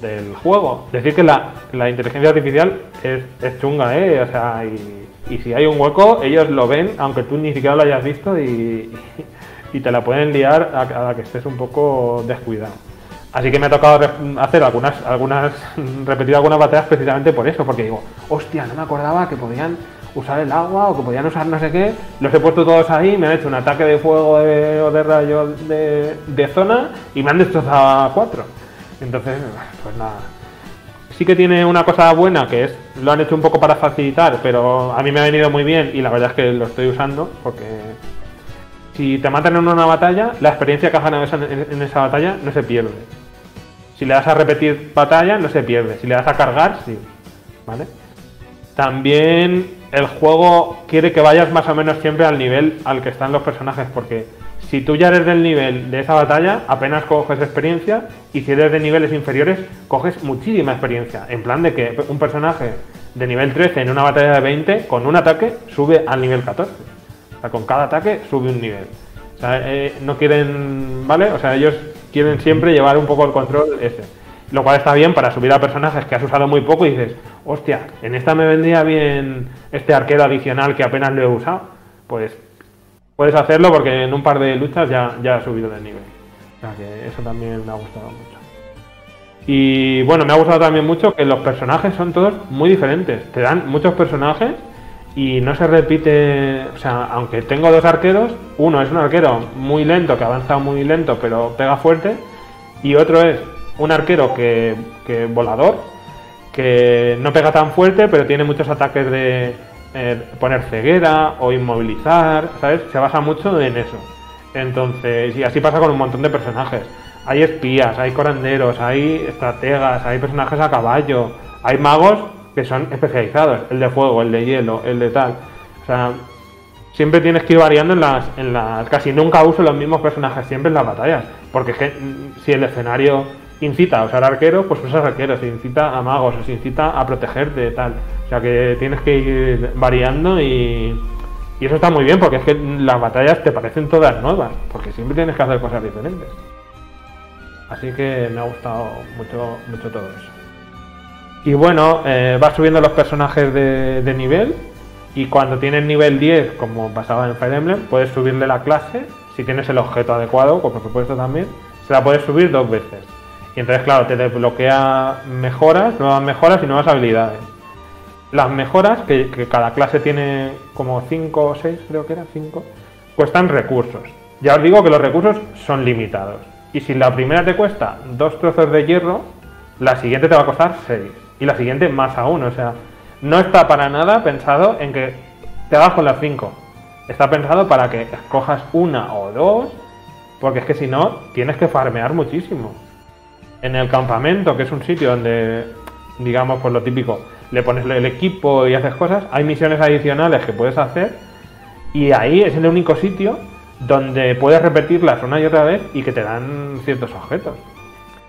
del juego. Decir que la, la inteligencia artificial es, es chunga, ¿eh? O sea, y, y si hay un hueco, ellos lo ven, aunque tú ni siquiera lo hayas visto y, y te la pueden liar a, a que estés un poco descuidado. Así que me ha tocado hacer algunas, algunas, repetir algunas batallas precisamente por eso, porque digo, hostia, no me acordaba que podían usar el agua o que podían usar no sé qué. Los he puesto todos ahí, me han hecho un ataque de fuego de- o de rayo de, de zona y me han destrozado a cuatro. Entonces, pues nada. Sí que tiene una cosa buena que es, lo han hecho un poco para facilitar, pero a mí me ha venido muy bien y la verdad es que lo estoy usando porque si te matan en una batalla, la experiencia que has ganado en esa batalla no se pierde. Si le das a repetir batalla, no se pierde. Si le das a cargar, sí. ¿Vale? También el juego quiere que vayas más o menos siempre al nivel al que están los personajes, porque si tú ya eres del nivel de esa batalla, apenas coges experiencia, y si eres de niveles inferiores, coges muchísima experiencia. En plan de que un personaje de nivel 13 en una batalla de 20, con un ataque, sube al nivel 14. O sea, con cada ataque sube un nivel. O sea, eh, no quieren, ¿vale? O sea, ellos quieren siempre llevar un poco el control ese. Lo cual está bien para subir a personajes que has usado muy poco y dices, hostia, en esta me vendría bien este arquero adicional que apenas lo he usado. Pues puedes hacerlo porque en un par de luchas ya, ya ha subido de nivel. O sea que eso también me ha gustado mucho. Y bueno, me ha gustado también mucho que los personajes son todos muy diferentes. Te dan muchos personajes y no se repite, o sea, aunque tengo dos arqueros, uno es un arquero muy lento, que avanza muy lento, pero pega fuerte, y otro es un arquero que, que volador, que no pega tan fuerte, pero tiene muchos ataques de eh, poner ceguera o inmovilizar, ¿sabes? Se basa mucho en eso. Entonces, y así pasa con un montón de personajes. Hay espías, hay coranderos, hay estrategas, hay personajes a caballo, hay magos que son especializados, el de fuego, el de hielo, el de tal. O sea, siempre tienes que ir variando en las, en las. Casi nunca uso los mismos personajes siempre en las batallas. Porque mm, si el escenario incita a usar arqueros, pues usas arqueros. Si incita a magos, si incita a protegerte, tal. O sea que tienes que ir variando y. Y eso está muy bien porque es que las batallas te parecen todas nuevas. Porque siempre tienes que hacer cosas diferentes. Así que me ha gustado mucho, mucho todo eso. Y bueno, eh, vas subiendo los personajes de, de nivel. Y cuando tienes nivel 10, como pasaba en Fire Emblem, puedes subirle la clase. Si tienes el objeto adecuado, pues por supuesto también, se la puedes subir dos veces. Y entonces, claro, te desbloquea mejoras, nuevas mejoras y nuevas habilidades. Las mejoras, que, cada clase tiene como 5 o 6, creo que era 5, cuestan recursos. Ya os digo que los recursos son limitados. Y si la primera te cuesta dos trozos de hierro, la siguiente te va a costar 6. Y la siguiente más aún. O sea, no está para nada pensado en que te hagas con las 5. Está pensado para que escojas una o dos, porque es que si no, tienes que farmear muchísimo. En el campamento, que es un sitio donde, digamos, por lo típico, le pones el equipo y haces cosas, hay misiones adicionales que puedes hacer, y ahí es el único sitio donde puedes repetirlas una y otra vez y que te dan ciertos objetos.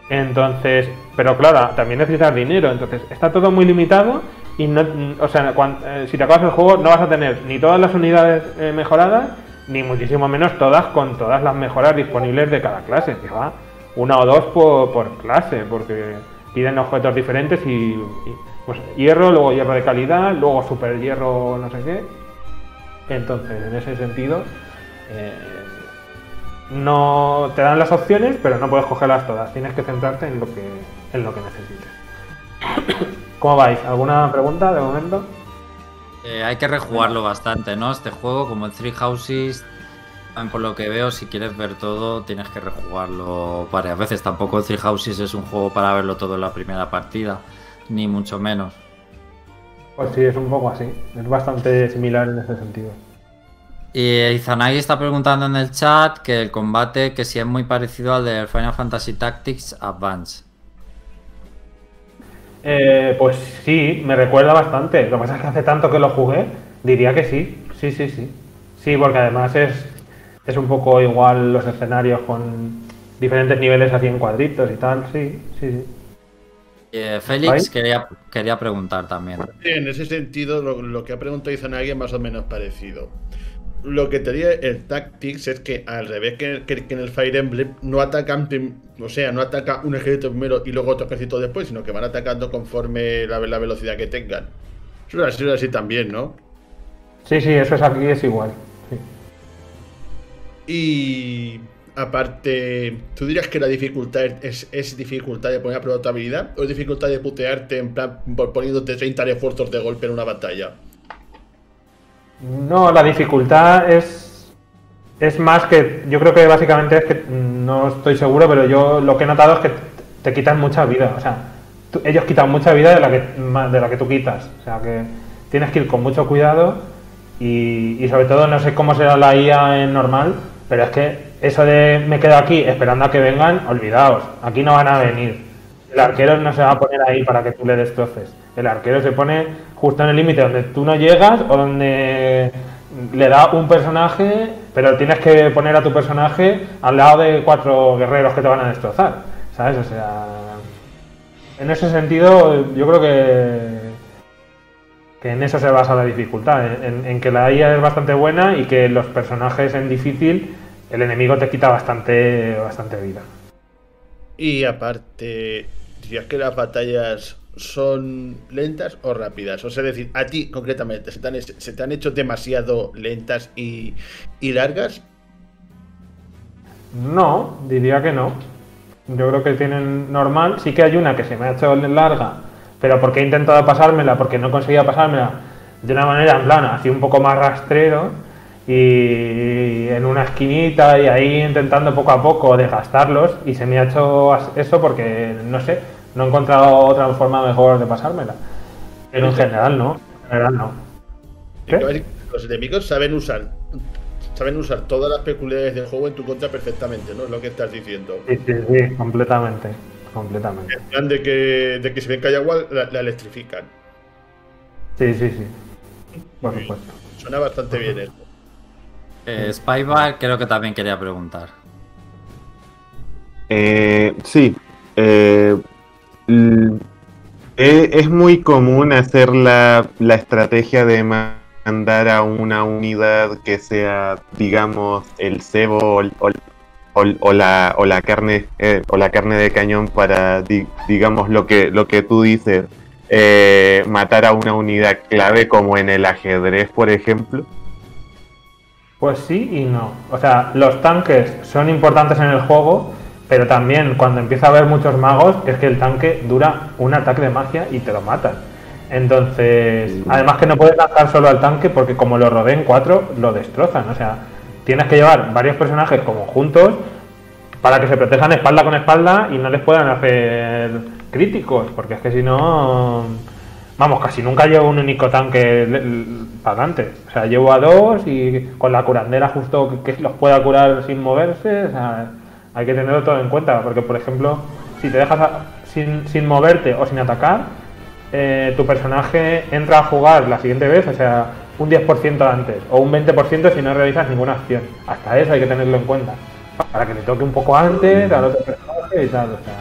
Entonces, pero claro, también necesitas dinero, entonces está todo muy limitado y no, o sea, cuan- eh, si te acabas el juego no vas a tener ni todas las unidades eh, mejoradas, ni muchísimo menos todas con todas las mejoras disponibles de cada clase, que va una o dos por, clase, porque piden objetos diferentes y, y, pues hierro, luego hierro de calidad, luego super hierro no sé qué. Entonces, en ese sentido, eh, no te dan las opciones, pero no puedes cogerlas todas. Tienes que centrarte en lo que, en lo que necesites. ¿Cómo vais? ¿Alguna pregunta de momento? Eh, hay que rejugarlo bastante, ¿no? Este juego, como el Three Houses, por lo que veo, si quieres ver todo, tienes que rejugarlo varias veces. Tampoco Three Houses es un juego para verlo todo en la primera partida, ni mucho menos. Pues sí, es un poco así. Es bastante similar en ese sentido. Y Izanagi está preguntando en el chat que el combate que si es muy parecido al de Final Fantasy Tactics Advance. Eh, pues sí, me recuerda bastante. Lo que pasa es que hace tanto que lo jugué, diría que sí. Sí, sí, sí. Sí, porque además es, es un poco igual los escenarios con diferentes niveles así en cuadritos y tal. Sí, sí, sí. Eh, Félix quería, quería preguntar también. en ese sentido, lo, que ha preguntado Izanagi es más o menos parecido lo que tenía el Tactics es que al revés que, en el Fire Emblem no atacan, o sea, no ataca un ejército primero y luego otro ejército después, sino que van atacando conforme la, la velocidad que tengan. Eso es así, así también, ¿no? Sí, sí, eso es aquí es igual. Y aparte, ¿tú dirías que la dificultad es, dificultad de poner a prueba tu habilidad o es dificultad de putearte en plan poniéndote 30 refuerzos de golpe en una batalla? No, la dificultad es, es más que. Yo creo que básicamente es que. No estoy seguro, pero yo lo que he notado es que te quitan mucha vida. O sea, ellos quitan mucha vida de la, que, de la que tú quitas. O sea, que tienes que ir con mucho cuidado. Y, y sobre todo, no sé cómo será la IA en normal, pero es que eso de me quedo aquí esperando a que vengan, olvidaos. Aquí no van a venir. El arquero no se va a poner ahí para que tú le destroces. El arquero se pone justo en el límite donde tú no llegas o donde le da un personaje, pero tienes que poner a tu personaje al lado de cuatro guerreros que te van a destrozar. ¿Sabes? O sea, en ese sentido, yo creo que, en eso se basa la dificultad, en, en, que la IA es bastante buena y que los personajes en difícil, el enemigo te quita bastante, bastante vida. Y aparte, dirías que las batallas son lentas o rápidas? O sea, es decir, a ti concretamente, ¿se te han, hecho demasiado lentas y, largas? No, diría que no. Yo creo que tienen normal. Sí que hay una que se me ha hecho larga, pero porque he intentado pasármela, porque no conseguía pasármela de una manera en plan, así un poco más rastrero y en una esquinita y ahí intentando poco a poco desgastarlos y se me ha hecho eso porque, no sé, no he encontrado otra forma mejor de pasármela. Pero en general no. En general no. Los enemigos saben usar saben usar todas las peculiaridades del juego en tu contra perfectamente, ¿no? Es lo que estás diciendo. Sí, sí, sí, completamente. Completamente. En plan de que, de que si ven que hay agua, la, electrifican. Sí, sí, sí. Por supuesto. Suena bastante bien esto. Eh, Spybar creo que también quería preguntar. Eh, sí. Eh, es muy común hacer la, estrategia de mandar a una unidad que sea, digamos, el cebo o, la, o la carne eh, o la carne de cañón para, digamos, lo que, lo que tú dices, eh, matar a una unidad clave como en el ajedrez, por ejemplo. Pues sí y no. O sea, los tanques son importantes en el juego, pero también cuando empieza a haber muchos magos es que el tanque dura un ataque de magia y te lo matan. Entonces, además que no puedes lanzar solo al tanque porque como lo rodeen cuatro, lo destrozan. O sea, tienes que llevar varios personajes como juntos para que se protejan espalda con espalda y no les puedan hacer críticos, porque es que si no, vamos, casi nunca llevo un único tanque pagante. O sea, llevo a dos y con la curandera justo que los pueda curar sin moverse. O sea, hay que tenerlo todo en cuenta, porque por ejemplo, si te dejas sin, moverte o sin atacar, eh, tu personaje entra a jugar la siguiente vez, o sea, un 10% antes o un 20% si no realizas ninguna acción. Hasta eso hay que tenerlo en cuenta. Para que le toque un poco antes al otro personaje y tal. O sea,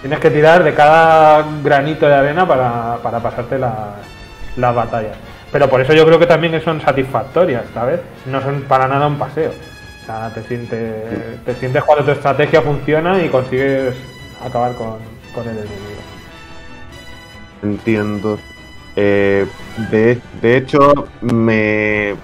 tienes que tirar de cada granito de arena para, pasarte las, las batallas. Pero por eso yo creo que también son satisfactorias, ¿sabes? No son para nada un paseo te sientes, te sientes cuando tu estrategia funciona y consigues acabar con, el enemigo. Entiendo. Eh, de, de, hecho, me,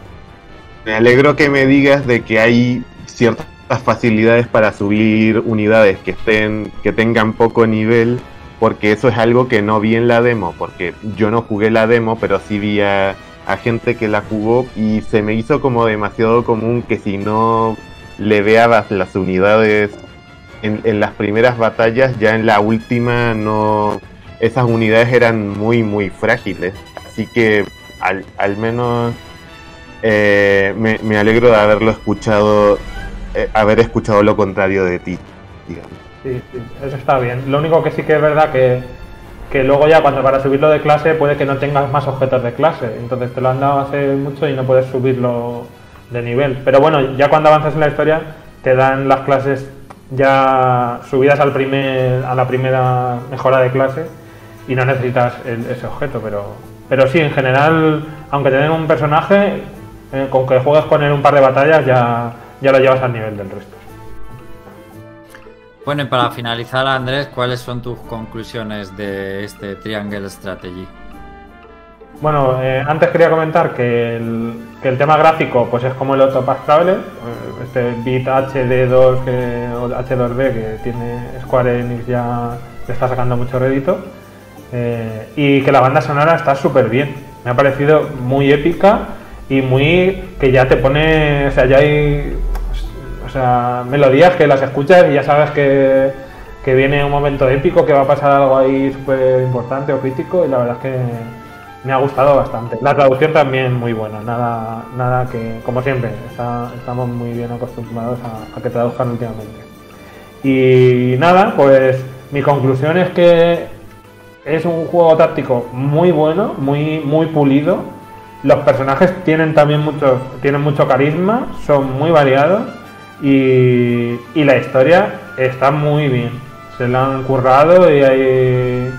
me alegro que me digas de que hay ciertas facilidades para subir unidades que estén que tengan poco nivel porque eso es algo que no vi en la demo porque yo no jugué la demo pero sí vi a, gente que la jugó y se me hizo como demasiado común que si no le veabas las unidades en las primeras batallas ya en la última no esas unidades eran muy muy frágiles así que al, al menos eh, me, me alegro de haberlo escuchado eh, haber escuchado lo contrario de ti, digamos. Sí, eso está bien. Lo único que sí que es verdad que, que luego ya cuando para subirlo de clase puede que no tengas más objetos de clase. Entonces te lo han dado hace mucho y no puedes subirlo de nivel. Pero bueno, ya cuando avanzas en la historia te dan las clases ya subidas al primer, a la primera mejora de clase y no necesitas el- ese objeto. Pero, pero sí, en general, aunque te den un personaje, eh, con que juegues con él un par de batallas ya, ya lo llevas al nivel del resto. Bueno, y para finalizar, Andrés, ¿cuáles son tus conclusiones de este Triangle Strategy? Bueno, eh, antes quería comentar que el, que el tema gráfico pues es como el Octopath Traveler, eh, este bit HD2 que, o H2B que tiene Square Enix ya le está sacando mucho rédito eh, y que la banda sonora está súper bien. Me ha parecido muy épica y muy que ya te pone, o sea, ya hay o sea, melodías que las escuchas y ya sabes que, que viene un momento épico, que va a pasar algo ahí súper importante o crítico y la verdad es que me ha gustado bastante. La traducción también muy buena, nada, nada que, como siempre, estamos muy bien acostumbrados a que traduzcan últimamente. Y nada, pues mi conclusión es que es un juego táctico muy bueno, muy, muy pulido. Los personajes tienen también mucho, tienen mucho carisma, son muy variados y, y la historia está muy bien. Se la han currado y ahí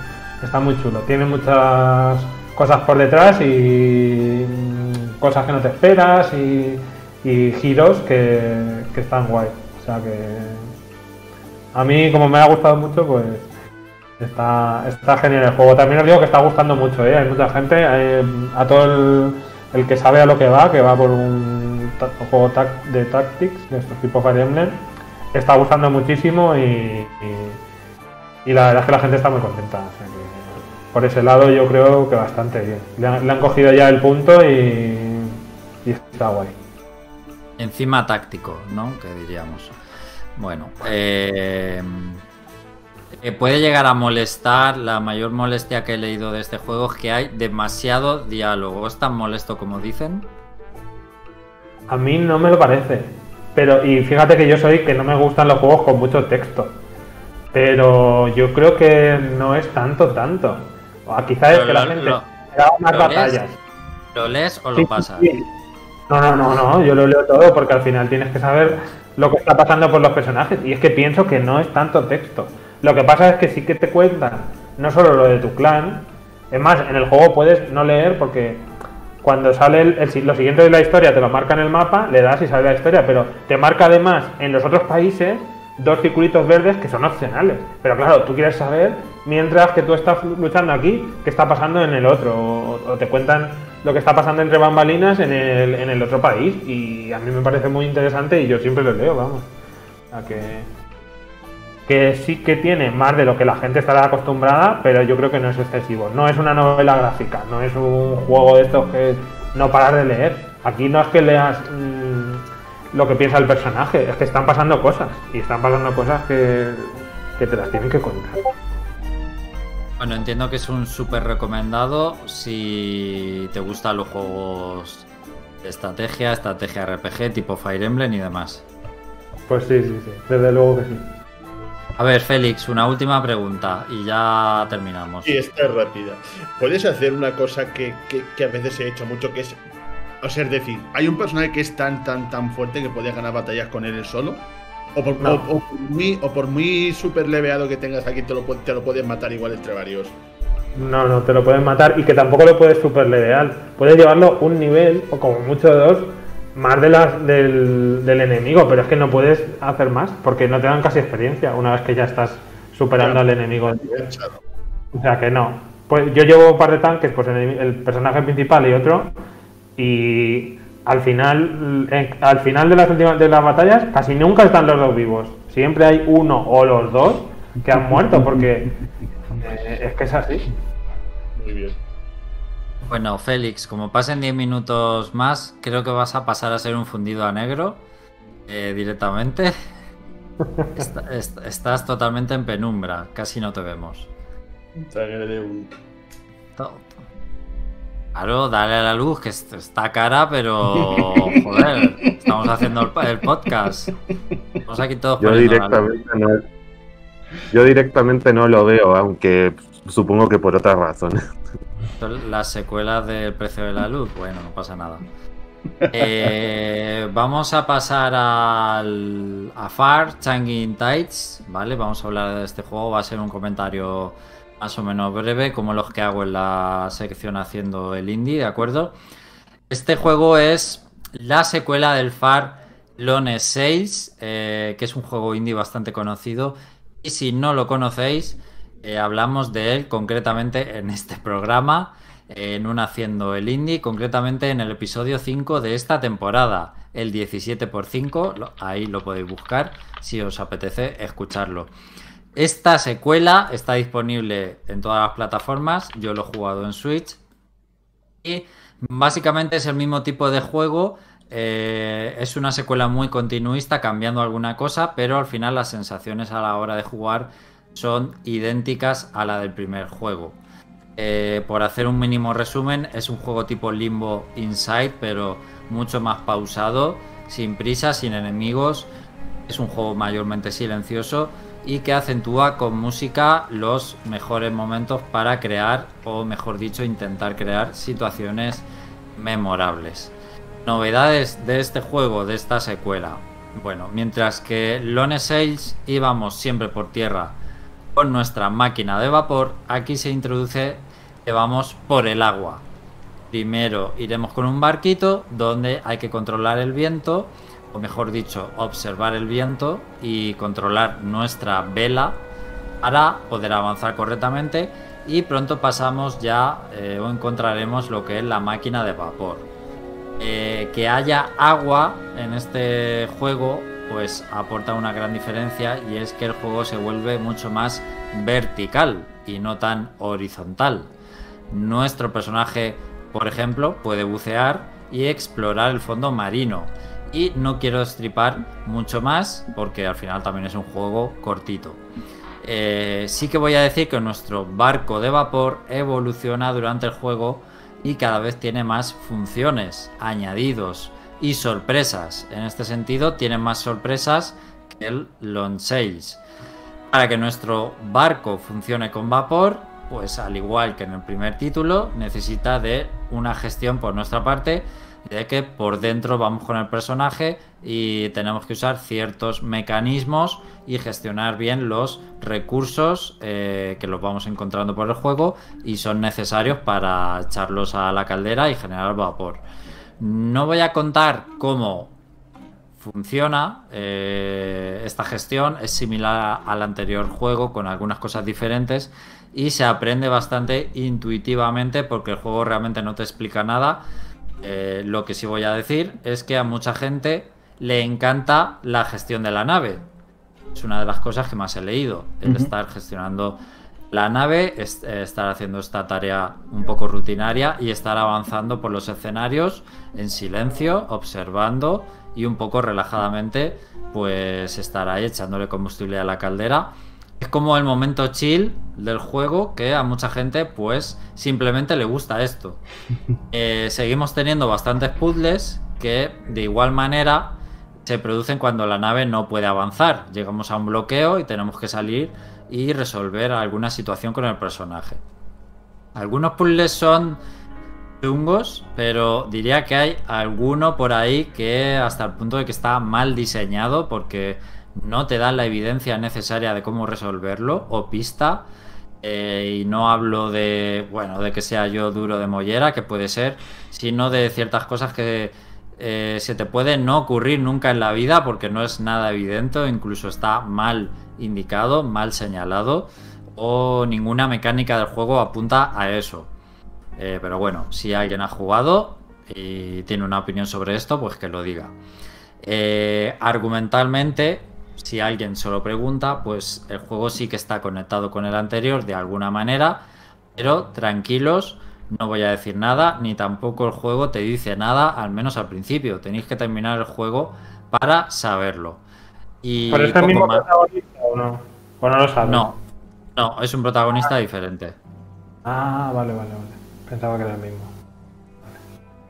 está muy chulo. Tiene muchas cosas por detrás y mm, cosas que no te esperas y, y giros que, que están guay. O sea que a mí como me ha gustado mucho pues Está, está genial el juego. También os digo que está gustando mucho, ¿eh? Hay mucha gente, eh, a todo el, que sabe a lo que va, que va por un, juego de tactics, de estos tipo Fire Emblem, está gustando muchísimo y, y, la verdad es que la gente está muy contenta. por ese lado yo creo que bastante bien. Le han, le han cogido ya el punto y, y está guay. Encima táctico, ¿no? Que diríamos. Bueno, eh, eh, puede llegar a molestar. La mayor molestia que he leído de este juego es que hay demasiado diálogo. ¿Es tan molesto como dicen? A mí no me lo parece. Pero, y fíjate que yo soy que no me gustan los juegos con mucho texto. Pero yo creo que no es tanto, tanto. O quizás es que la lo- gente lo- ¿lo lees? batallas. ¿Lo lees o lo sí, pasas? sí. No, no, no, no, yo lo leo todo porque al final tienes que saber lo que está pasando por los personajes. Y es que pienso que no es tanto texto. Lo que pasa es que sí que te cuentan no solo lo de tu clan. Es más, en el juego puedes no leer porque cuando sale el, lo siguiente de la historia te lo marca en el mapa, le das y sale la historia. Pero te marca además en los otros países dos circulitos verdes que son opcionales. Pero claro, tú quieres saber, mientras que tú estás luchando aquí, qué está pasando en el otro. O, o te cuentan lo que está pasando entre bambalinas en el, en el otro país. Y a mí me parece muy interesante y yo siempre lo leo, vamos. Sea que, que sí que tiene más de lo que la gente estará acostumbrada, pero yo creo que no es excesivo. No es una novela gráfica, no es un juego de estos que no parar de leer. Aquí no es que leas mm, lo que piensa el personaje, es que están pasando cosas. Y están pasando cosas que, que te las tienen que contar. Bueno, entiendo que es un súper recomendado si te gustan los juegos de estrategia, estrategia RPG tipo Fire Emblem y demás. Pues sí, sí, sí, desde luego que sí. A ver, Félix, una última pregunta y ya terminamos. Y esta es rápida. Puedes hacer una cosa que, que- que a veces he hecho mucho, que es. O sea, es decir, hay un personaje que es tan, tan, tan fuerte que puedes ganar batallas con él solo. O por, No. o- o por muy, o por muy super leveado que tengas aquí, te lo, te lo puedes matar igual entre varios. No, no, te lo pueden matar y que tampoco lo puedes super leveal. Puedes llevarlo un nivel, o como mucho dos, más de las del, del enemigo, pero es que no puedes hacer más, porque no te dan casi experiencia una vez que ya estás superando Claro. al enemigo. O sea que no. Pues yo llevo un par de tanques, pues el, el personaje principal y otro, y al final, en- al final de las últimas de las batallas, casi nunca están los dos vivos. Siempre hay uno o los dos que han muerto, porque eh, es que es así. Muy bien. Bueno, Félix, como pasen 10 minutos más, creo que vas a pasar a ser un fundido a negro eh, directamente. Est- est- estás totalmente en penumbra, casi no te vemos. Claro, dale a la luz, que est- está cara, pero joder, estamos haciendo el, podcast. Estamos aquí todos Yo poniendo la luz. directamente no, yo directamente no lo veo, aunque supongo que por otras razones. Son Las secuelas del precio de la luz, bueno, no pasa nada. Eh, vamos a pasar al, a Far Changing Tides, ¿vale? Vamos a hablar de este juego, va a ser un comentario más o menos breve, como los que hago en la sección haciendo el indie, ¿de acuerdo? Este juego es la secuela del Far Lone 6, eh, que es un juego indie bastante conocido. Y si no lo conocéis, eh, hablamos de él concretamente en este programa, en un Haciendo el Indie, concretamente en el episodio 5 de esta temporada, el 17 por 5, lo- ahí lo podéis buscar si os apetece escucharlo. Esta secuela está disponible en todas las plataformas, yo lo he jugado en Switch y básicamente es el mismo tipo de juego. eh, es una secuela muy continuista, cambiando alguna cosa, pero al final las sensaciones a la hora de jugar son idénticas a la del primer juego. Eh, por hacer un mínimo resumen, es un juego tipo Limbo Inside, pero mucho más pausado, sin prisa, sin enemigos. Es un juego mayormente silencioso y que acentúa con música los mejores momentos para crear, o mejor dicho, intentar crear situaciones memorables. Novedades de este juego, de esta secuela. Bueno, mientras que Lone Sails íbamos siempre por tierra con nuestra máquina de vapor, aquí se introduce que vamos por el agua. Primero iremos con un barquito donde hay que controlar el viento, o mejor dicho, observar el viento y controlar nuestra vela para poder avanzar correctamente y pronto pasamos ya eh, o encontraremos lo que es la máquina de vapor. Eh, que haya agua en este juego pues aporta una gran diferencia y es que el juego se vuelve mucho más vertical y no tan horizontal. Nuestro personaje, por ejemplo, puede bucear y explorar el fondo marino. Y no quiero estripar mucho más porque al final también es un juego cortito. Eh, sí que voy a decir que nuestro barco de vapor evoluciona durante el juego y cada vez tiene más funciones, añadidos y sorpresas. En este sentido, tiene más sorpresas que el Long Sails. Para que nuestro barco funcione con vapor, pues al igual que en el primer título, necesita de una gestión por nuestra parte, de que por dentro vamos con el personaje y tenemos que usar ciertos mecanismos y gestionar bien los recursos eh, que los vamos encontrando por el juego y son necesarios para echarlos a la caldera y generar vapor. No voy a contar cómo funciona eh, esta gestión, es similar al anterior juego con algunas cosas diferentes y se aprende bastante intuitivamente porque el juego realmente no te explica nada. Eh, lo que sí voy a decir es que a mucha gente le encanta la gestión de la nave. Es una de las cosas que más he leído, el estar gestionando la nave, es- eh, estar haciendo esta tarea un poco rutinaria y estar avanzando por los escenarios en silencio, observando y un poco relajadamente, pues estar ahí echándole combustible a la caldera. Es como el momento chill del juego que a mucha gente pues simplemente le gusta esto. Eh, seguimos teniendo bastantes puzzles que de igual manera se producen cuando la nave no puede avanzar. Llegamos a un bloqueo y tenemos que salir y resolver alguna situación con el personaje. Algunos puzzles son chungos, pero diría que hay alguno por ahí que hasta el punto de que está mal diseñado porque no te dan la evidencia necesaria de cómo resolverlo o pista. Eh, y no hablo de, bueno, de que sea yo duro de mollera, que puede ser, sino de ciertas cosas que eh, se te puede no ocurrir nunca en la vida porque no es nada evidente, incluso está mal indicado, mal señalado, o ninguna mecánica del juego apunta a eso. Eh, pero bueno, si alguien ha jugado, y tiene una opinión sobre esto, pues que lo diga. Eh, argumentalmente, si alguien se lo pregunta, pues el juego sí que está conectado con el anterior de alguna manera, pero tranquilos, no voy a decir nada, ni tampoco el juego te dice nada, al menos al principio. Tenéis que terminar el juego para saberlo. Y ¿Pero es el mismo más. protagonista o no? ¿O no lo sabes? No, no, es un protagonista diferente. Ah, vale, vale, vale. Pensaba que era el mismo.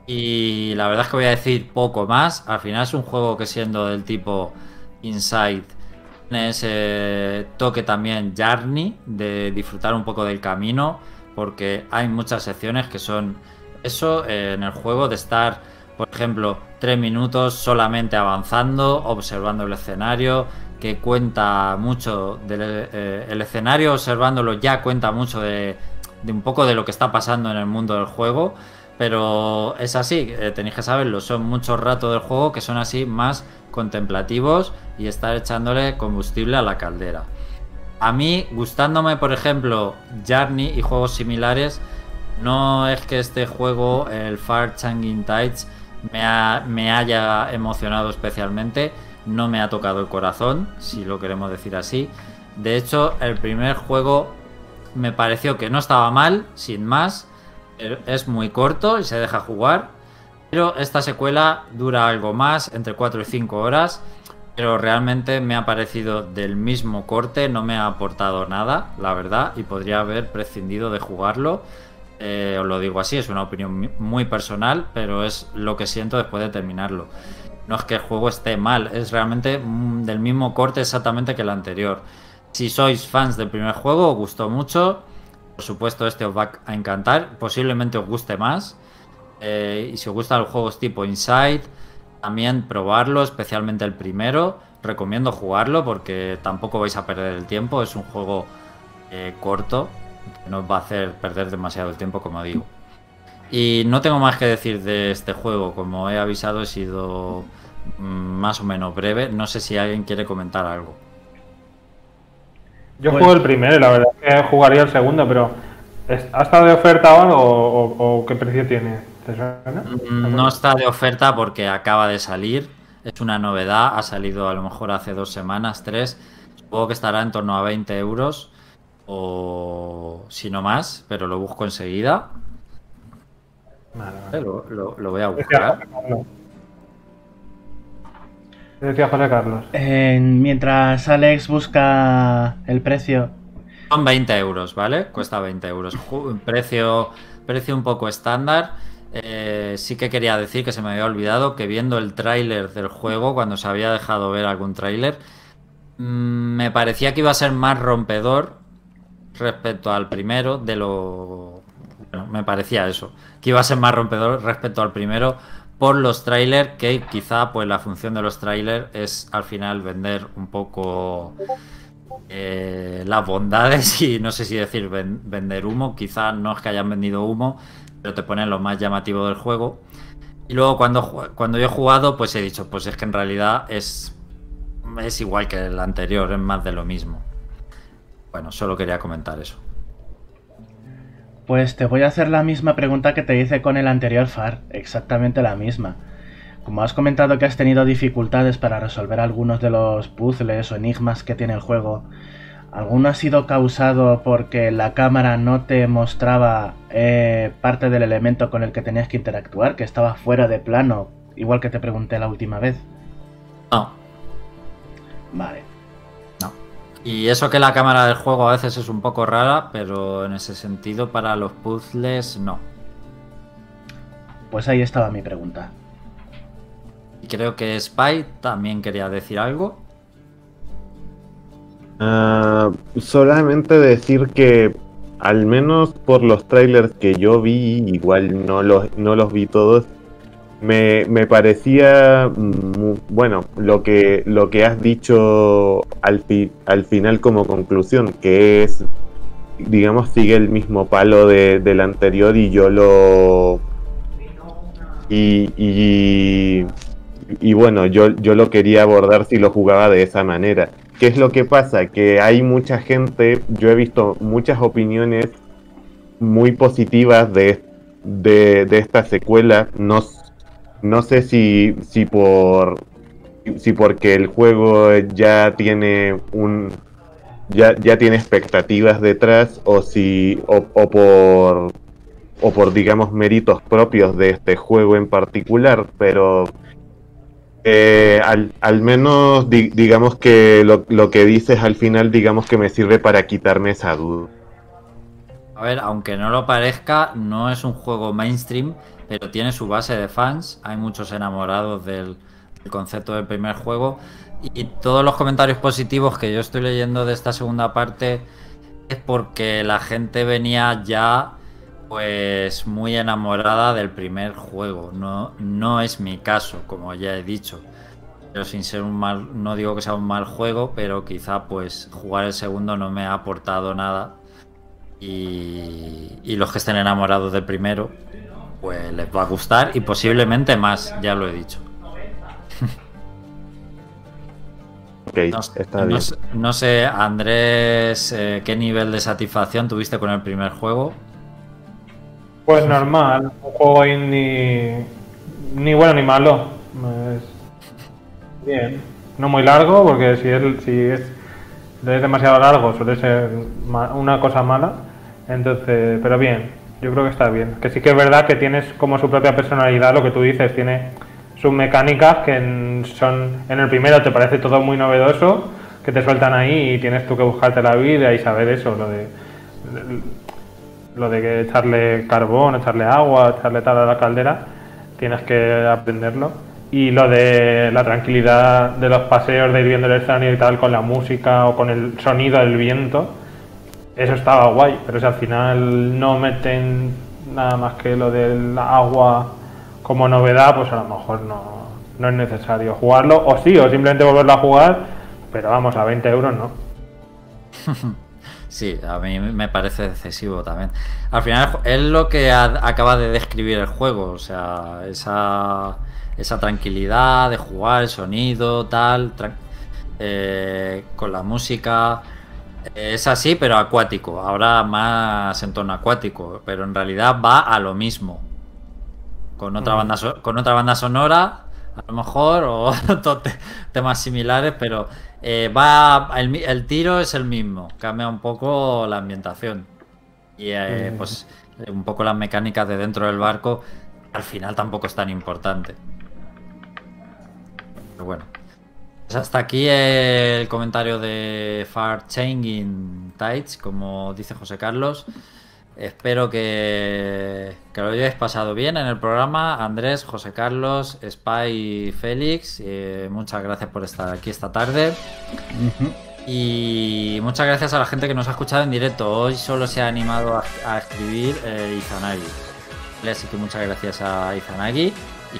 Y la verdad es que voy a decir poco más. Al final es un juego que siendo del tipo Inside tiene ese toque también Journey de disfrutar un poco del camino porque hay muchas secciones que son eso eh, en el juego de estar, por ejemplo, tres minutos solamente avanzando, observando el escenario, que cuenta mucho del eh, el escenario, observándolo ya cuenta mucho de, un poco de lo que está pasando en el mundo del juego. Pero es así, eh, tenéis que saberlo, son muchos ratos del juego que son así más contemplativos y estar echándole combustible a la caldera. A mí, gustándome, por ejemplo, Journey y juegos similares, no es que este juego, el Far Changing Tides, me, me haya emocionado especialmente, no me ha tocado el corazón, si lo queremos decir así. De hecho, el primer juego me pareció que no estaba mal, sin más. Es muy corto y se deja jugar. Pero esta secuela dura algo más, entre 4 y 5 horas. Pero realmente me ha parecido del mismo corte, no me ha aportado nada, la verdad, y podría haber prescindido de jugarlo. Eh, os lo digo así, es una opinión muy personal, pero es lo que siento después de terminarlo. No es que el juego esté mal, es realmente mm, del mismo corte exactamente que el anterior. Si sois fans del primer juego, os gustó mucho. Por supuesto, este os va a encantar. Posiblemente os guste más. Eh, y si os gustan los juegos tipo Inside, también probarlo, especialmente el primero. Recomiendo jugarlo porque tampoco vais a perder el tiempo. Es un juego eh, corto que no os va a hacer perder demasiado el tiempo, como digo. Y no tengo más que decir de este juego. Como he avisado, he sido mm, más o menos breve. No sé si alguien quiere comentar algo. Yo Pues- juego el primero y la verdad es que jugaría el segundo, pero ¿es- ¿ha estado de oferta o qué precio tiene? ¿Te suena? Mm, No está de oferta porque acaba de salir. Es una novedad. Ha salido a lo mejor hace dos semanas, tres. Supongo que estará en torno a 20 euros. O si no más, pero lo busco enseguida. Vale, vale. Lo, lo- lo voy a buscar. José Carlos. ¿Qué decía José Carlos? Eh, mientras Alex busca el precio, Son 20 euros, ¿vale? Cuesta 20 euros. Precio, precio un poco estándar. Eh, sí que quería decir que se me había olvidado que viendo el tráiler del juego, cuando se había dejado ver algún tráiler, mm, me parecía que iba a ser más rompedor respecto al primero de lo... Bueno, me parecía eso, que iba a ser más rompedor respecto al primero por los trailers, que quizá pues la función de los trailers es al final vender un poco eh, las bondades y no sé si decir ven- vender humo, quizá no es que hayan vendido humo, te ponen lo más llamativo del juego. Y luego cuando, cuando yo he jugado, pues he dicho, pues es que en realidad es, es igual que el anterior, es más de lo mismo. Bueno, solo quería comentar eso. pues te voy a hacer la misma pregunta que te hice con el anterior FAR, exactamente la misma. Como has comentado que has tenido dificultades para resolver algunos de los puzzles o enigmas que tiene el juego, ¿alguno ha sido causado porque la cámara no te mostraba eh, parte del elemento con el que tenías que interactuar, que estaba fuera de plano, igual que te pregunté la última vez? No, Vale. no. Y eso que la cámara del juego a veces es un poco rara, pero en ese sentido para los puzzles no. Pues ahí estaba mi pregunta. Y creo que Spy también quería decir algo. Ah, solamente decir que al menos por los trailers que yo vi, igual no los, no los vi todos, me, me parecía, mu- bueno, lo que, lo que has dicho al, fi- al final como conclusión, que es, digamos, sigue el mismo palo de- del anterior y yo lo... Y, y, y bueno, yo, yo lo quería abordar si lo jugaba de esa manera. ¿Qué es lo que pasa? Que hay mucha gente, yo he visto muchas opiniones muy positivas de, de, de esta secuela. No, no sé si, si por si porque el juego ya tiene un ya, ya tiene expectativas detrás o si o, o por o por digamos méritos propios de este juego en particular pero eh, al, al, menos di, digamos que lo, lo, que dices al final digamos que me sirve para quitarme esa duda a ver aunque no lo parezca no es un juego mainstream pero tiene su base de fans hay muchos enamorados del el concepto del primer juego. Y todos los comentarios positivos que yo estoy leyendo de esta segunda parte es porque la gente venía ya pues muy enamorada del primer juego. No, no es mi caso, como ya he dicho. Pero sin ser un mal, no digo que sea un mal juego, pero quizá pues jugar el segundo no me ha aportado nada. Y, y los que estén enamorados del primero, pues les va a gustar y posiblemente más, ya lo he dicho. Okay, no, está no, bien. no, sé, Andrés, eh, ¿qué nivel de satisfacción tuviste con el primer juego? Pues normal, un juego indie ni bueno ni malo. Es bien. No muy largo, porque si es, si es, demasiado largo suele ser una cosa mala. Entonces, pero bien, yo creo que está bien. Que sí que es verdad que tienes como su propia personalidad, lo que tú dices, tiene sus mecánicas que son en el primero te parece todo muy novedoso, que te sueltan ahí y tienes tú que buscarte la vida y saber eso, lo de lo de que echarle carbón, echarle agua, echarle tal a la caldera, tienes que aprenderlo. Y lo de la tranquilidad de los paseos, de ir viendo el escenario y tal, con la música o con el sonido del viento, eso estaba guay, pero si al final no meten nada más que lo del agua como novedad, pues a lo mejor no, no es necesario jugarlo, o sí, o simplemente volverlo a jugar, pero vamos, a 20 euros no. Sí, a mí me parece excesivo también. Al final es lo que acaba de describir el juego, o sea, esa, esa tranquilidad de jugar, el sonido, tal, eh, con la música. Es así, pero acuático. Ahora más en tono acuático, pero en realidad va a lo mismo con otra banda so con otra banda sonora a lo mejor o temas similares pero eh, va el, el, tiro es el mismo cambia un poco la ambientación. Y eh, pues un poco las mecánicas de dentro del barco al final tampoco es tan importante. Pero bueno. Pues hasta aquí el comentario de Far Changing Tides como dice José Carlos Espero que, que, lo hayáis pasado bien en el programa. Andrés, José Carlos, Spy y Félix, eh, muchas gracias por estar aquí esta tarde. Uh -huh. Y muchas gracias a la gente que nos ha escuchado en directo. Hoy solo se ha animado a, a escribir eh, Izanagi. Así que muchas gracias a Izanagi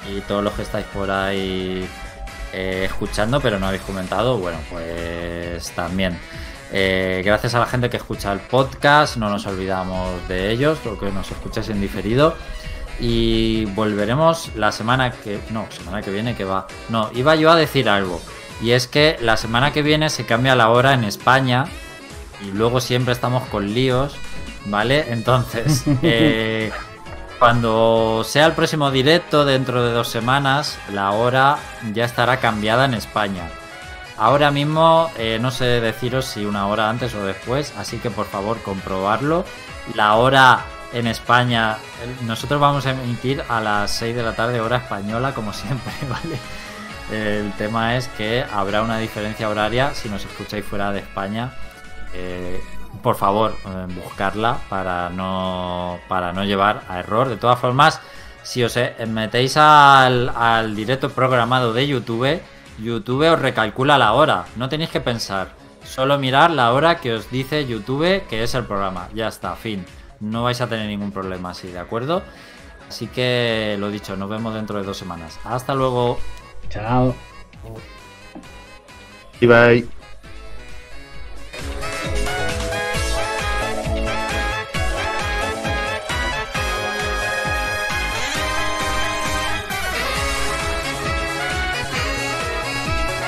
y todos los que estáis por ahí eh, escuchando, pero no habéis comentado. Bueno, pues también. Eh, gracias a la gente que escucha el podcast, no nos olvidamos de ellos, lo que nos escucháis en diferido. Y volveremos la semana que. No, semana que viene que va. No, iba yo a decir algo. Y es que la semana que viene se cambia la hora en España. Y luego siempre estamos con líos. ¿Vale? Entonces, eh, cuando sea el próximo directo, dentro de dos semanas, la hora ya estará cambiada en España. Ahora mismo eh, no sé deciros si una hora antes o después, así que por favor comprobarlo. La hora en España, nosotros vamos a emitir a las 6 de la tarde hora española, como siempre, ¿vale? El tema es que habrá una diferencia horaria si nos escucháis fuera de España. Eh, por favor, eh, buscarla para no, para no llevar a error. De todas formas, si os metéis al, al directo programado de YouTube, YouTube os recalcula la hora. No tenéis que pensar. Solo mirar la hora que os dice YouTube que es el programa. Ya está, fin. No vais a tener ningún problema así, ¿de acuerdo? Así que lo dicho, nos vemos dentro de dos semanas. Hasta luego. Chao. Y bye.